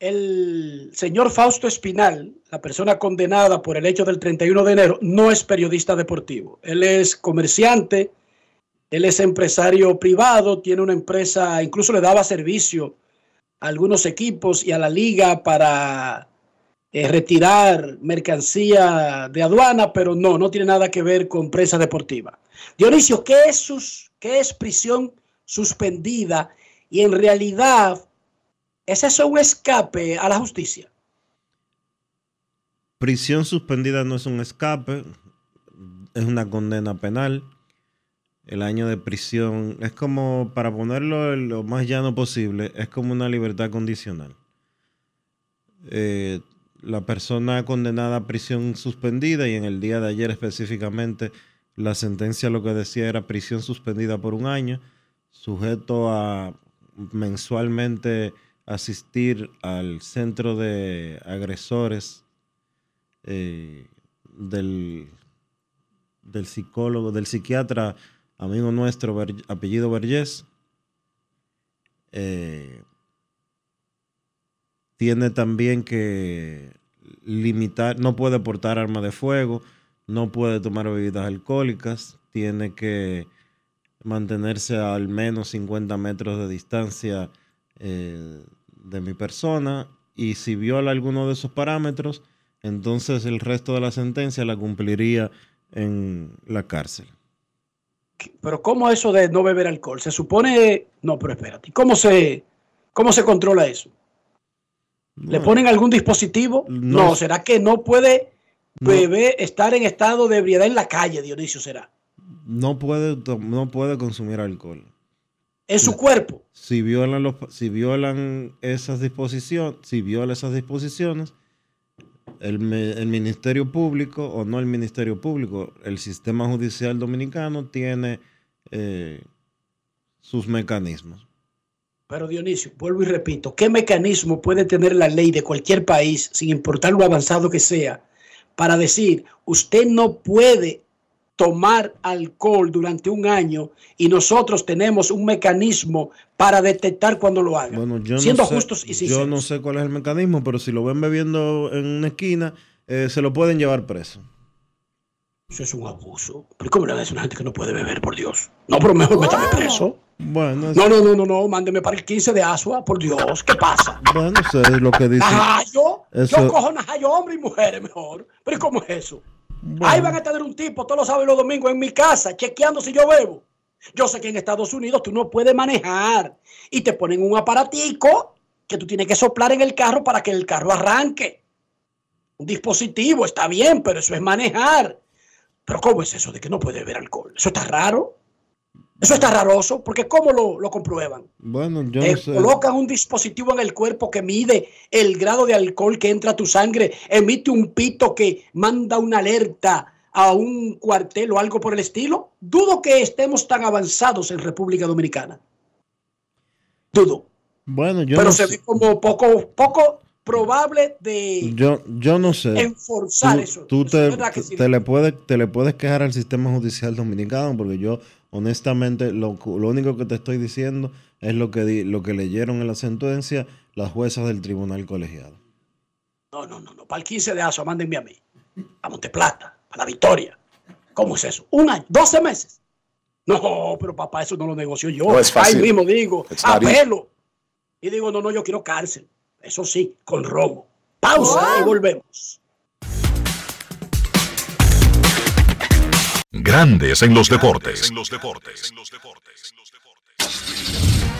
El señor Fausto Espinal, la persona condenada por el hecho del 31 de enero, no es periodista deportivo. Él es comerciante, él es empresario privado, tiene una empresa, incluso le daba servicio a algunos equipos y a la liga para eh, retirar mercancía de aduana, pero no, no tiene nada que ver con prensa deportiva. Dionisio, ¿qué es, qué es prisión suspendida? Y en realidad, ¿es eso un escape a la justicia? Prisión suspendida no es un escape, es una condena penal. El año de prisión es como, para ponerlo lo más llano posible, es como una libertad condicional. Eh, la persona condenada a prisión suspendida y en el día de ayer específicamente la sentencia lo que decía era prisión suspendida por un año, sujeto a mensualmente asistir al centro de agresores eh, del, del psicólogo, del psiquiatra, amigo nuestro, apellido Vergés. Eh, tiene también que limitar, no puede portar arma de fuego, no puede tomar bebidas alcohólicas, tiene que mantenerse a al menos 50 metros de distancia eh, de mi persona y si viola alguno de esos parámetros, entonces el resto de la sentencia la cumpliría en la cárcel. Pero ¿cómo eso de no beber alcohol? Se supone, no, pero espérate, ¿cómo se, cómo se controla eso? ¿Le ponen algún dispositivo? No, ¿será que no puede beber, estar en estado de ebriedad en la calle, Dionisio, será? No puede, no puede consumir alcohol. ¿En su cuerpo? Si violan, los, si violan esas disposiciones, si viola esas disposiciones, el, el, Ministerio Público, o no el Ministerio Público, el sistema judicial dominicano tiene eh, sus mecanismos. Pero Dionisio, vuelvo y repito, ¿qué mecanismo puede tener la ley de cualquier país, sin importar lo avanzado que sea, para decir, usted no puede tomar alcohol durante un año y nosotros tenemos un mecanismo para detectar cuando lo haga. siendo justos y sinceros. Yo no sé cuál es el mecanismo, pero si lo ven bebiendo en una esquina, eh, se lo pueden llevar preso. Eso es un abuso. ¿Pero cómo le va a una gente que no puede beber, por Dios? No, pero mejor métame preso. Bueno, no, no, no, no, no, mándeme para el 15 de Asua, por Dios, ¿qué pasa? Bueno, eso es lo que dice. ¿Najayo? Yo cojo Najayo, hombre y mujeres mejor. ¿Pero cómo es eso? Ahí van a tener un tipo todos los sábados y los domingos en mi casa, chequeando si yo bebo. Yo sé que en Estados Unidos tú no puedes manejar y te ponen un aparatico que tú tienes que soplar en el carro para que el carro arranque. Un dispositivo, está bien, pero eso es manejar. Pero ¿cómo es eso de que no puede beber alcohol? Eso está raro. Eso está raroso, porque ¿cómo lo, comprueban? Bueno, yo eh, no sé. Colocan un dispositivo en el cuerpo que mide el grado de alcohol que entra a tu sangre, emite un pito que manda una alerta a un cuartel o algo por el estilo. Dudo que estemos tan avanzados en República Dominicana. Dudo. Bueno, yo Pero no se sé. ve como poco, poco probable de Yo, yo no sé. enforzar Tú- eso. Tú Eso te, sí. te le puedes, te le puedes quejar al sistema judicial dominicano porque yo, honestamente, lo, lo único que te estoy diciendo es lo que, di- lo que leyeron en la sentencia las juezas del tribunal colegiado. No, no, no, no. Para el 15 de aso, mándenme a mí. A Monteplata, para la Victoria. ¿Cómo es eso? ¿Un año? ¿12 meses? No, pero papá, eso no lo negocio yo. No es fácil. Ahí mismo digo, apelo. Y digo, no, no, yo quiero cárcel. Eso sí, con robo. Pausa y volvemos. Grandes en los deportes.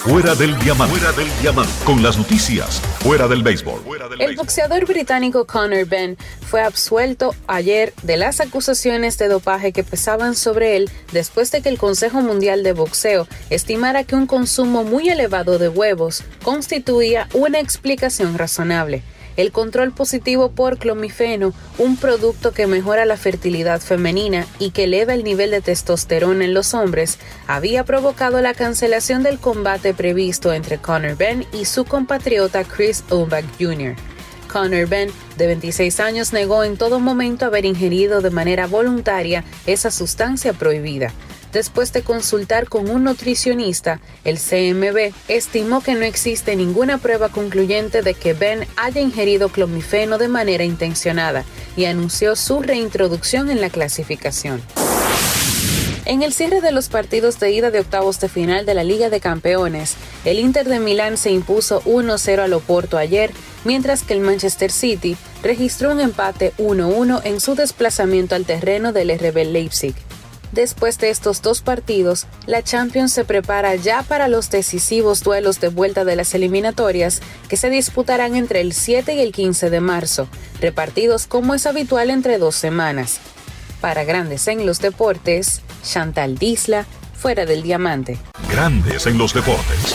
Fuera del diamante. Fuera del diamante. Con las noticias. Fuera del béisbol. El boxeador británico Conor Ben fue absuelto ayer de las acusaciones de dopaje que pesaban sobre él después de que el Consejo Mundial de Boxeo estimara que un consumo muy elevado de huevos constituía una explicación razonable el control positivo por clomifeno, un producto que mejora la fertilidad femenina y que eleva el nivel de testosterona en los hombres, había provocado la cancelación del combate previsto entre Conor Ben y su compatriota Chris Ulbach Jr. Conor Ben, de 26 años, negó en todo momento haber ingerido de manera voluntaria esa sustancia prohibida. Después de consultar con un nutricionista, el CMB estimó que no existe ninguna prueba concluyente de que Ben haya ingerido clomifeno de manera intencionada y anunció su reintroducción en la clasificación. En el cierre de los partidos de ida de octavos de final de la Liga de Campeones, el Inter de Milán se impuso 1-0 al Oporto ayer, mientras que el Manchester City registró un empate 1-1 en su desplazamiento al terreno del RB Leipzig. Después de estos dos partidos, la Champions se prepara ya para los decisivos duelos de vuelta de las eliminatorias que se disputarán entre el 7 y el 15 de marzo, repartidos como es habitual entre dos semanas. Para Grandes en los Deportes, Chantal Disla, fuera del diamante. Grandes en los Deportes.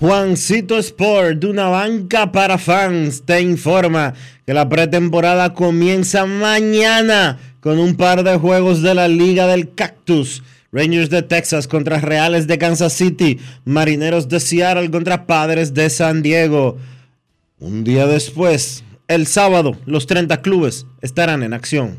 Juancito Sport, de una banca para fans, te informa que la pretemporada comienza mañana con un par de juegos de la Liga del Cactus. Rangers de Texas contra Reales de Kansas City, Marineros de Seattle contra Padres de San Diego. Un día después, el sábado, los 30 clubes estarán en acción.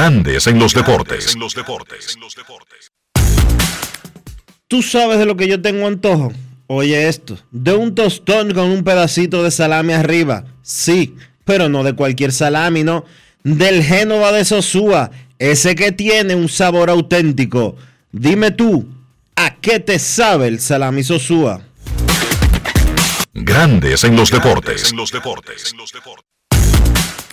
Grandes en los deportes. ¿Tú sabes de lo que yo tengo antojo? Oye esto, de un tostón con un pedacito de salami arriba. Sí, pero no de cualquier salami, no. Del Génova de Sosúa, ese que tiene un sabor auténtico. Dime tú, ¿a qué te sabe el salami Sosúa? Grandes en los deportes.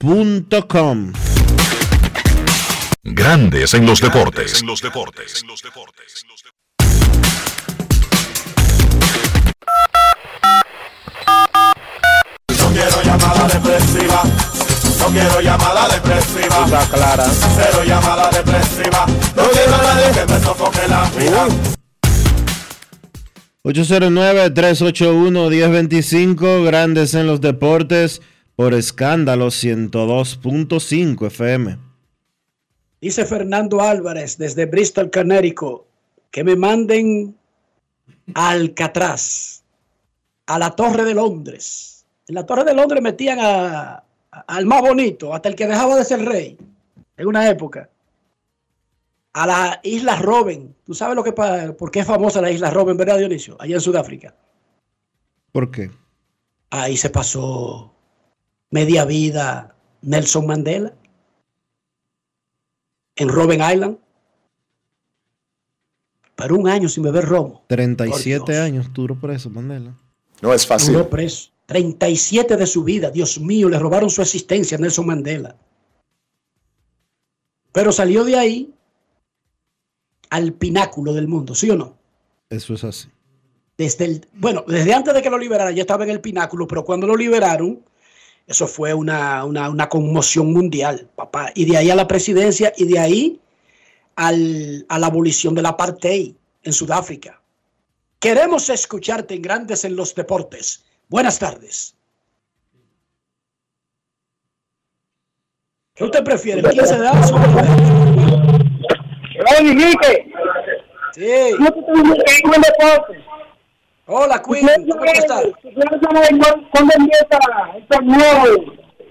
InvierteRD.com Grandes en los deportes. los deportes. No quiero llamada depresiva. No quiero llamada depresiva. Está clara. Cero llamada depresiva. No quiero a nadie que me sofoque la vida. 809-381-1025, Grandes en los deportes, por escándalo 102.5 FM. Dice Fernando Álvarez desde Bristol, Connecticut, que me manden a Alcatraz, a la Torre de Londres. En la Torre de Londres metían a- a- al más bonito, hasta el que dejaba de ser rey, en una época. A la isla Robben. ¿Tú sabes lo que por qué es famosa la isla Robben, verdad, Dionisio? Allá en Sudáfrica. ¿Por qué? Ahí se pasó media vida Nelson Mandela. En Robben Island. Pero un año sin beber romo. 37 años duró preso, Mandela. No es fácil. Duró preso. 37 de su vida. Dios mío, le robaron su existencia a Nelson Mandela. Pero salió de ahí al pináculo del mundo, ¿sí o no? Eso es así. Desde el, bueno, desde antes de que lo liberaran ya estaba en el pináculo, pero cuando lo liberaron, eso fue una, una, una conmoción mundial, papá. Y de ahí a la presidencia y de ahí al- a la abolición del apartheid en Sudáfrica. Queremos escucharte en Grandes en los Deportes. Buenas tardes. ¿Qué usted prefiere? ¿El 15 de. Sí. Hola, Queen. ¿Cómo estás? ¿Cuándo empieza el torneo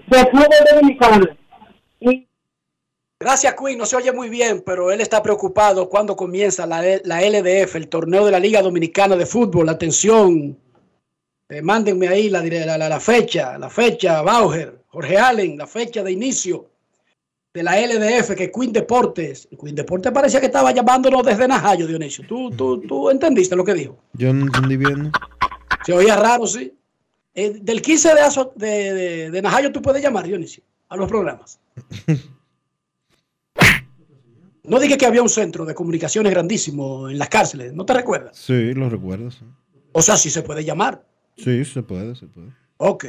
de fútbol dominicano? Gracias, Queen. No se oye muy bien, pero él está preocupado cuando comienza la, la LDF, el torneo de la Liga Dominicana de Fútbol. Atención. Eh, mándenme ahí la, la- la fecha, la fecha, Bauer, Jorge Allen, la fecha de inicio de la LDF, que Queen Deportes. Queen Deportes parecía que estaba llamándonos desde Najayo, Dionisio. ¿Tú, tú, tú entendiste lo que dijo? Yo no entendí bien. Se oía raro, sí. Eh, del 15 de, aso- de, de, de Najayo tú puedes llamar, Dionisio, a los programas. [laughs] No dije que había un centro de comunicaciones grandísimo en las cárceles, ¿no te recuerdas? Sí, lo recuerdo. Sí. O sea, sí se puede llamar. Sí, se puede, se puede. Ok.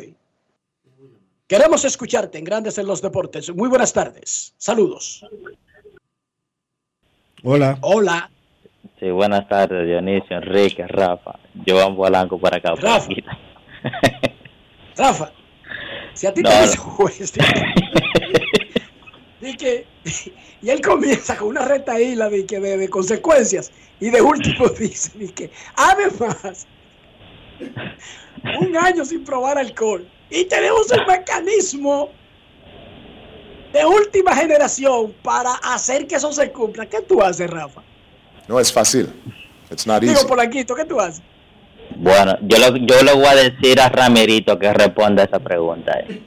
Queremos escucharte en Grandes en los Deportes. Muy buenas tardes. Saludos. Hola. Hola. Sí, buenas tardes, Dionisio, Enrique, Rafa. Joan Polanco para acá. por Rafa. [laughs] Rafa, si a ti No, te dice un juez, di que- y él comienza con una recta isla de, que de, de consecuencias y de último [laughs] dice di que además [laughs] un año sin probar alcohol y tenemos el mecanismo de última generación para hacer que eso se cumpla. ¿Qué tú haces, Rafa? No es fácil. It's not easy. Digo, Polanquito, ¿qué tú haces? Bueno, yo, lo, yo le voy a decir a Ramirito que responda a esa pregunta. eh.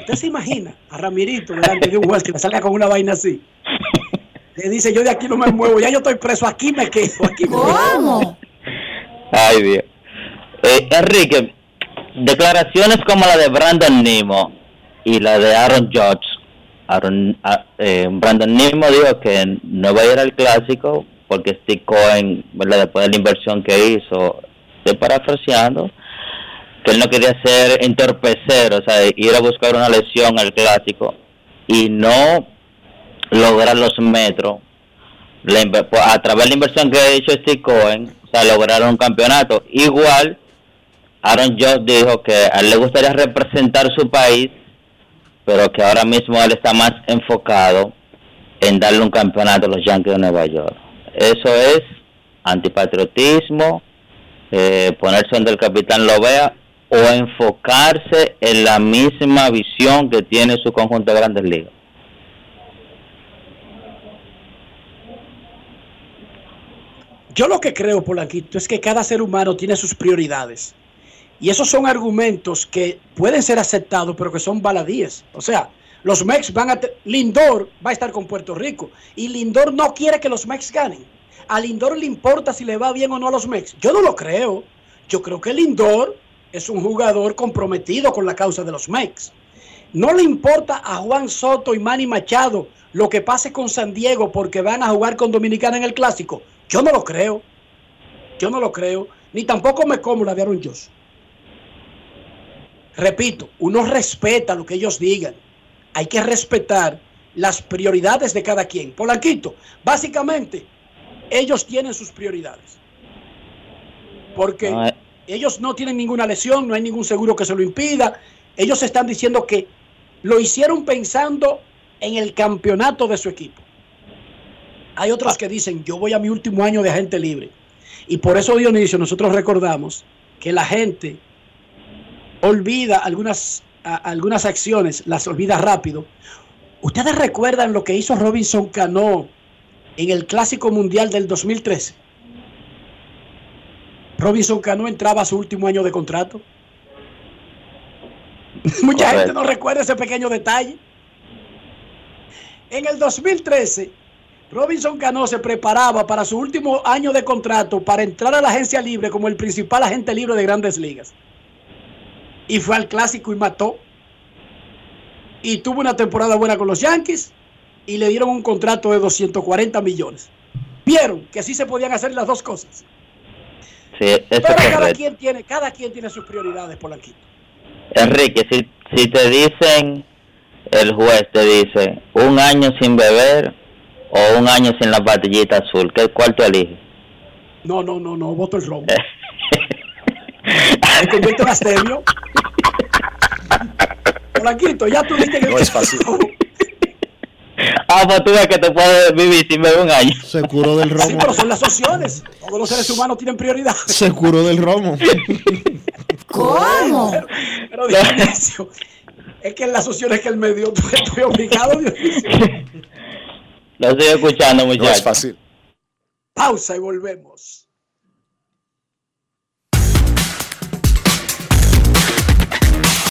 ¿Usted se imagina a Ramirito delante de un juez que le salga con una vaina así? [laughs] Le dice, yo de aquí no me muevo, ya yo estoy preso, aquí me quedo, aquí me quedo. Ay, Dios. Eh, Enrique, declaraciones como la de Brandon Nimo y la de Aaron Judge. Ah, eh, Brandon Nimo dijo que no va a ir al clásico porque Steve Cohen, después de la inversión que hizo, estoy parafraseando, que él no quería ser entorpecer, o sea, ir a buscar una lesión al clásico y no lograr los metros a través de la inversión que ha hecho Steve Cohen, o sea, lograron un campeonato. Igual, Aaron Judge dijo que a él le gustaría representar su país, pero que ahora mismo él está más enfocado en darle un campeonato a los Yankees de Nueva York. Eso es antipatriotismo, eh, ponerse donde el capitán lo vea, o enfocarse en la misma visión que tiene su conjunto de grandes ligas? Yo lo que creo, Polanquito, es que cada ser humano tiene sus prioridades. Y esos son argumentos que pueden ser aceptados, pero que son baladíes. O sea, los Mex van a... Lindor va a estar con Puerto Rico. Y Lindor no quiere que los Mex ganen. A Lindor le importa si le va bien o no a los Mex. Yo no lo creo. Yo creo que Lindor es un jugador comprometido con la causa de los Mex. No le importa a Juan Soto y Manny Machado lo que pase con San Diego porque van a jugar con Dominicana en el clásico. Yo no lo creo. Yo no lo creo. Ni tampoco me como la de Aaron Josh. Repito, uno respeta lo que ellos digan. Hay que respetar las prioridades de cada quien. Polanquito, básicamente, ellos tienen sus prioridades. Porque No, eh. ellos no tienen ninguna lesión, no hay ningún seguro que se lo impida. Ellos están diciendo que lo hicieron pensando en el campeonato de su equipo. Hay otros que dicen, yo voy a mi último año de agente libre. Y por eso, Dionisio, nosotros recordamos que la gente olvida algunas, a- algunas acciones, las olvida rápido. ¿Ustedes recuerdan lo que hizo Robinson Cano en el Clásico Mundial del 2013? Robinson Cano entraba a su último año de contrato. [laughs] Mucha gente no recuerda ese pequeño detalle. En el 2013, Robinson Cano se preparaba para su último año de contrato para entrar a la agencia libre como el principal agente libre de grandes ligas. Y fue al clásico y mató. Y tuvo una temporada buena con los Yankees y le dieron un contrato de 240 millones. Vieron que sí se podían hacer las dos cosas. Sí, Pero cada quien tiene, cada quien tiene sus prioridades, Polanquito. Enrique, si, si te dicen, el juez te dice, un año sin beber o un año sin la patillita azul, ¿qué, ¿cuál tú eliges? No, no, no, no, voto el robo. [laughs] Me convierto en astemio. Polanquito, ya tú viste que No es fácil. Ah, pues tú ves que te puedes vivir sin beber un año. Se curó del Sí, romo. pero son las opciones. Todos los seres humanos tienen prioridad. Se curó del romo. ¿Cómo? Pero Dionisio, es que en las opciones que él me dio, estoy obligado, Dionisio. Lo estoy escuchando, No es muchachos. fácil. Pausa y volvemos.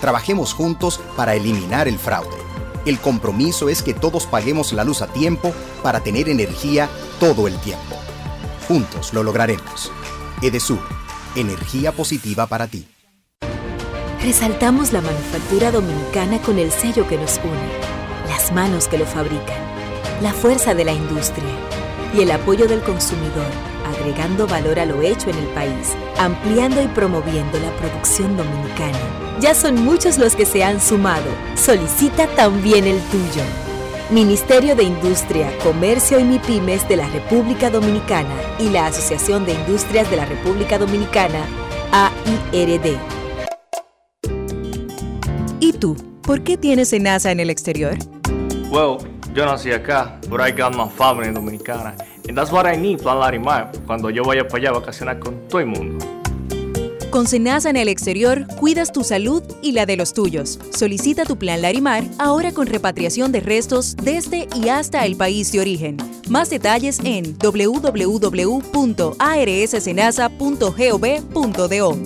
Trabajemos juntos para eliminar el fraude. El compromiso es que todos paguemos la luz a tiempo para tener energía todo el tiempo. Juntos lo lograremos. Edesur, energía positiva para ti. Resaltamos la manufactura dominicana con el sello que nos une, las manos que lo fabrican, la fuerza de la industria y el apoyo del consumidor, agregando valor a lo hecho en el país, ampliando y promoviendo la producción dominicana. Ya son muchos los que se han sumado. Solicita también el tuyo. Ministerio de Industria, Comercio y MIPIMES de la República Dominicana y la Asociación de Industrias de la República Dominicana, AIRD. ¿Y tú? ¿Por qué tienes NASA en el exterior? Well, yo nací acá, but I got my family dominicana. And that's what I need, Plan Larimar, cuando yo vaya para allá a vacacionar con todo el mundo. Con Senasa en el exterior, cuidas tu salud y la de los tuyos. Solicita tu plan Larimar ahora con repatriación de restos desde y hasta el país de origen. Más detalles en www.arssenasa.gov.do.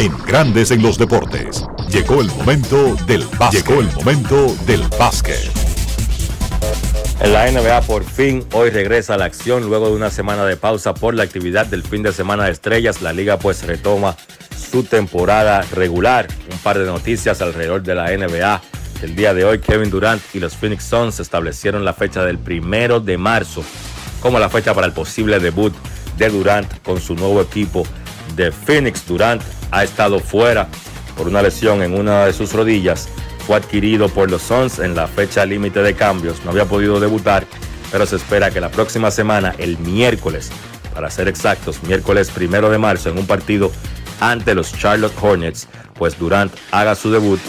En Grandes en los deportes. Llegó el momento del básquet. Llegó el momento del básquet. En la NBA por fin hoy regresa a la acción luego de una semana de pausa por la actividad del fin de semana de estrellas. La liga pues retoma su temporada regular. Un par de noticias alrededor de la NBA. El día de hoy Kevin Durant y los Phoenix Suns establecieron la fecha del primero de marzo como la fecha para el posible debut de Durant con su nuevo equipo de Phoenix. Durant ha estado fuera por una lesión en una de sus rodillas. Adquirido por los Suns en la fecha límite de cambios. No había podido debutar, pero se espera que la próxima semana, el miércoles, para ser exactos, miércoles primero de marzo, en un partido ante los Charlotte Hornets, pues Durant haga su debut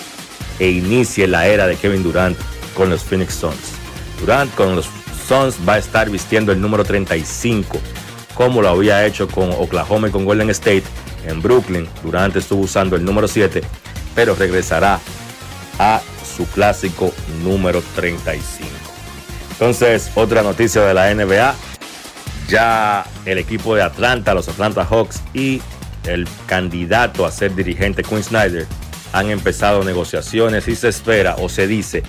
e inicie la era de Kevin Durant con los Phoenix Suns. Durant con los Suns va a estar vistiendo el número 35, como lo había hecho con Oklahoma y con Golden State en Brooklyn. Durant estuvo usando el número 7, pero regresará a su clásico número 35. Entonces, otra noticia de la NBA. Ya el equipo de Atlanta, los Atlanta Hawks y el candidato a ser dirigente Quinn Snyder han empezado negociaciones y se espera o se dice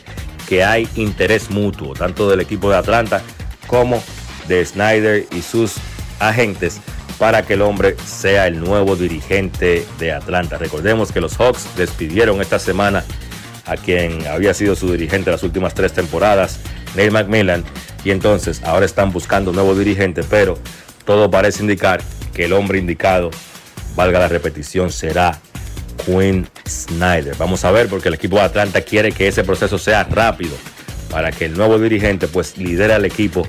que hay interés mutuo, tanto del equipo de Atlanta como de Snyder y sus agentes para que el hombre sea el nuevo dirigente de Atlanta. Recordemos que los Hawks despidieron esta semana a quien había sido su dirigente las últimas tres temporadas, Neil McMillan, y entonces ahora están buscando un nuevo dirigente, pero todo parece indicar que el hombre indicado, valga la repetición, será Quinn Snyder. Vamos a ver porque el equipo de Atlanta quiere que ese proceso sea rápido para que el nuevo dirigente pues lidere al equipo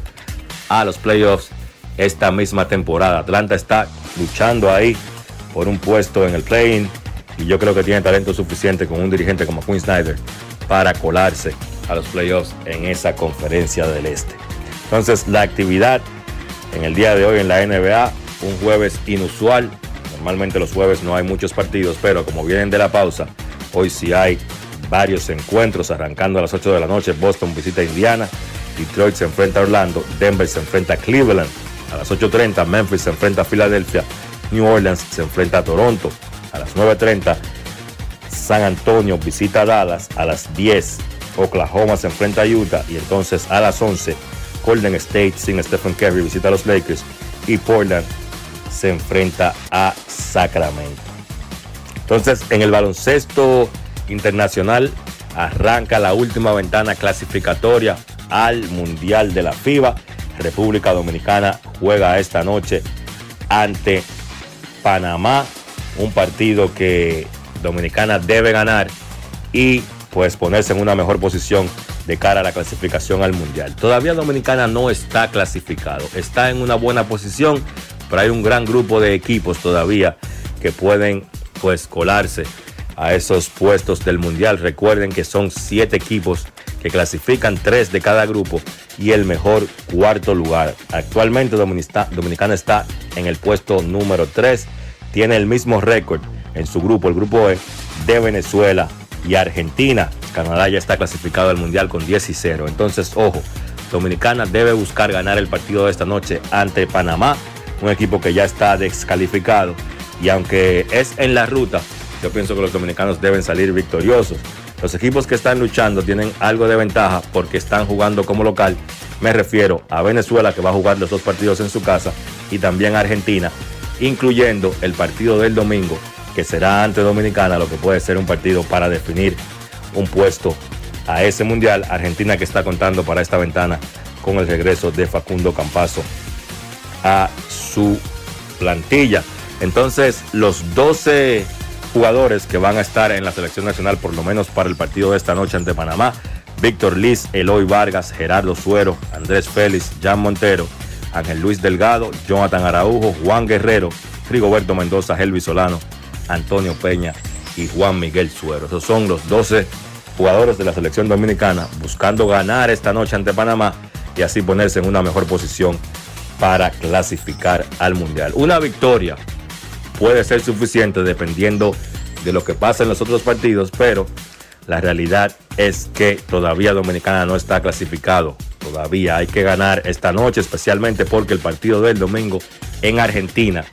a los playoffs esta misma temporada. Atlanta está luchando ahí por un puesto en el play-in y yo creo que tiene talento suficiente con un dirigente como Quinn Snyder para colarse a los playoffs en esa conferencia del este. Entonces la actividad en el día de hoy en la NBA, un jueves inusual. Normalmente los jueves no hay muchos partidos, pero como vienen de la pausa, hoy sí hay varios encuentros arrancando a las 8 de la noche. Boston visita Indiana, Detroit se enfrenta a Orlando, Denver se enfrenta a Cleveland. A las 8.30 Memphis se enfrenta a Filadelfia, New Orleans se enfrenta a Toronto. A las 9.30 San Antonio visita Dallas. A las 10 Oklahoma se enfrenta a Utah y entonces a las 11 Golden State sin Stephen Curry visita a los Lakers y Portland se enfrenta a Sacramento. Entonces, en el baloncesto internacional arranca la última ventana clasificatoria al Mundial de la FIBA. República Dominicana juega esta noche ante Panamá, un partido que Dominicana debe ganar y pues ponerse en una mejor posición de cara a la clasificación al Mundial. Todavía Dominicana no está clasificado, está en una buena posición, pero hay un gran grupo de equipos todavía que pueden pues colarse a esos puestos del Mundial. Recuerden que son siete equipos que clasifican tres de cada grupo y el mejor cuarto lugar. Actualmente Dominicana está en el puesto número 3, tiene el mismo récord en su grupo, el grupo E, de Venezuela y Argentina. Canadá ya está clasificado al Mundial con 10 y 0. Entonces, ojo, Dominicana debe buscar ganar el partido de esta noche ante Panamá, un equipo que ya está descalificado. Y aunque es en la ruta, yo pienso que los dominicanos deben salir victoriosos. Los equipos que están luchando tienen algo de ventaja porque están jugando como local. Me refiero a Venezuela que va a jugar los dos partidos en su casa y también a Argentina, incluyendo el partido del domingo que será ante Dominicana, lo que puede ser un partido para definir un puesto a ese mundial. Argentina que está contando para esta ventana con el regreso de Facundo Campazo a su plantilla. Entonces, los 12 jugadores que van a estar en la selección nacional, por lo menos para el partido de esta noche ante Panamá, Víctor Liz, Eloy Vargas, Gerardo Suero, Andrés Félix, Jan Montero, Ángel Luis Delgado, Jonathan Araujo, Juan Guerrero, Rigoberto Mendoza, Helvis Solano, Antonio Peña y Juan Miguel Suero. Esos son los 12 jugadores de la selección dominicana buscando ganar esta noche ante Panamá y así ponerse en una mejor posición para clasificar al Mundial. Una victoria puede ser suficiente dependiendo de lo que pasa en los otros partidos, pero la realidad es que todavía Dominicana no está clasificado. Todavía hay que ganar esta noche, especialmente porque el partido del domingo en Argentina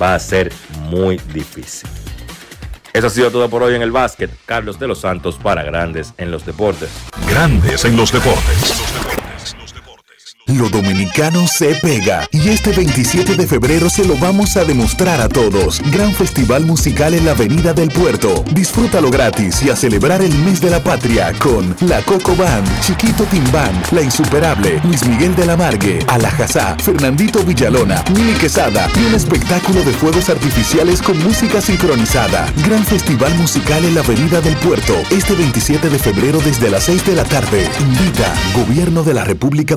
va a ser muy difícil. Eso ha sido todo por hoy en el básquet. Carlos de los Santos para Grandes en los Deportes. Grandes en los Deportes. Lo dominicano se pega y este 27 de febrero se lo vamos a demostrar a todos. Gran festival musical en la Avenida del Puerto. Disfrútalo gratis y a celebrar el mes de la patria con La Coco Band, Chiquito Timbán, La Insuperable, Luis Miguel de la Margue, Alajazá, Fernandito Villalona, Mili Quesada y un espectáculo de fuegos artificiales con música sincronizada. Gran festival musical en la Avenida del Puerto este 27 de febrero desde las 6 de la tarde. Invita Gobierno de la República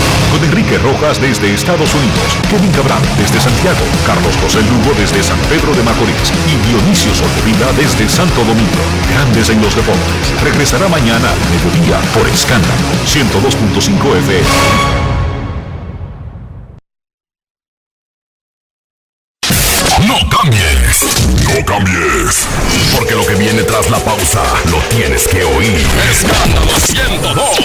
Con Enrique Rojas desde Estados Unidos, Kevin Cabral desde Santiago, Carlos José Lugo desde San Pedro de Macorís y Dionisio Solterida desde Santo Domingo. Grandes en los deportes. Regresará mañana al mediodía por Escándalo 102.5 FM. No cambies, no cambies, porque lo que viene tras la pausa lo tienes que oír. Escándalo 102.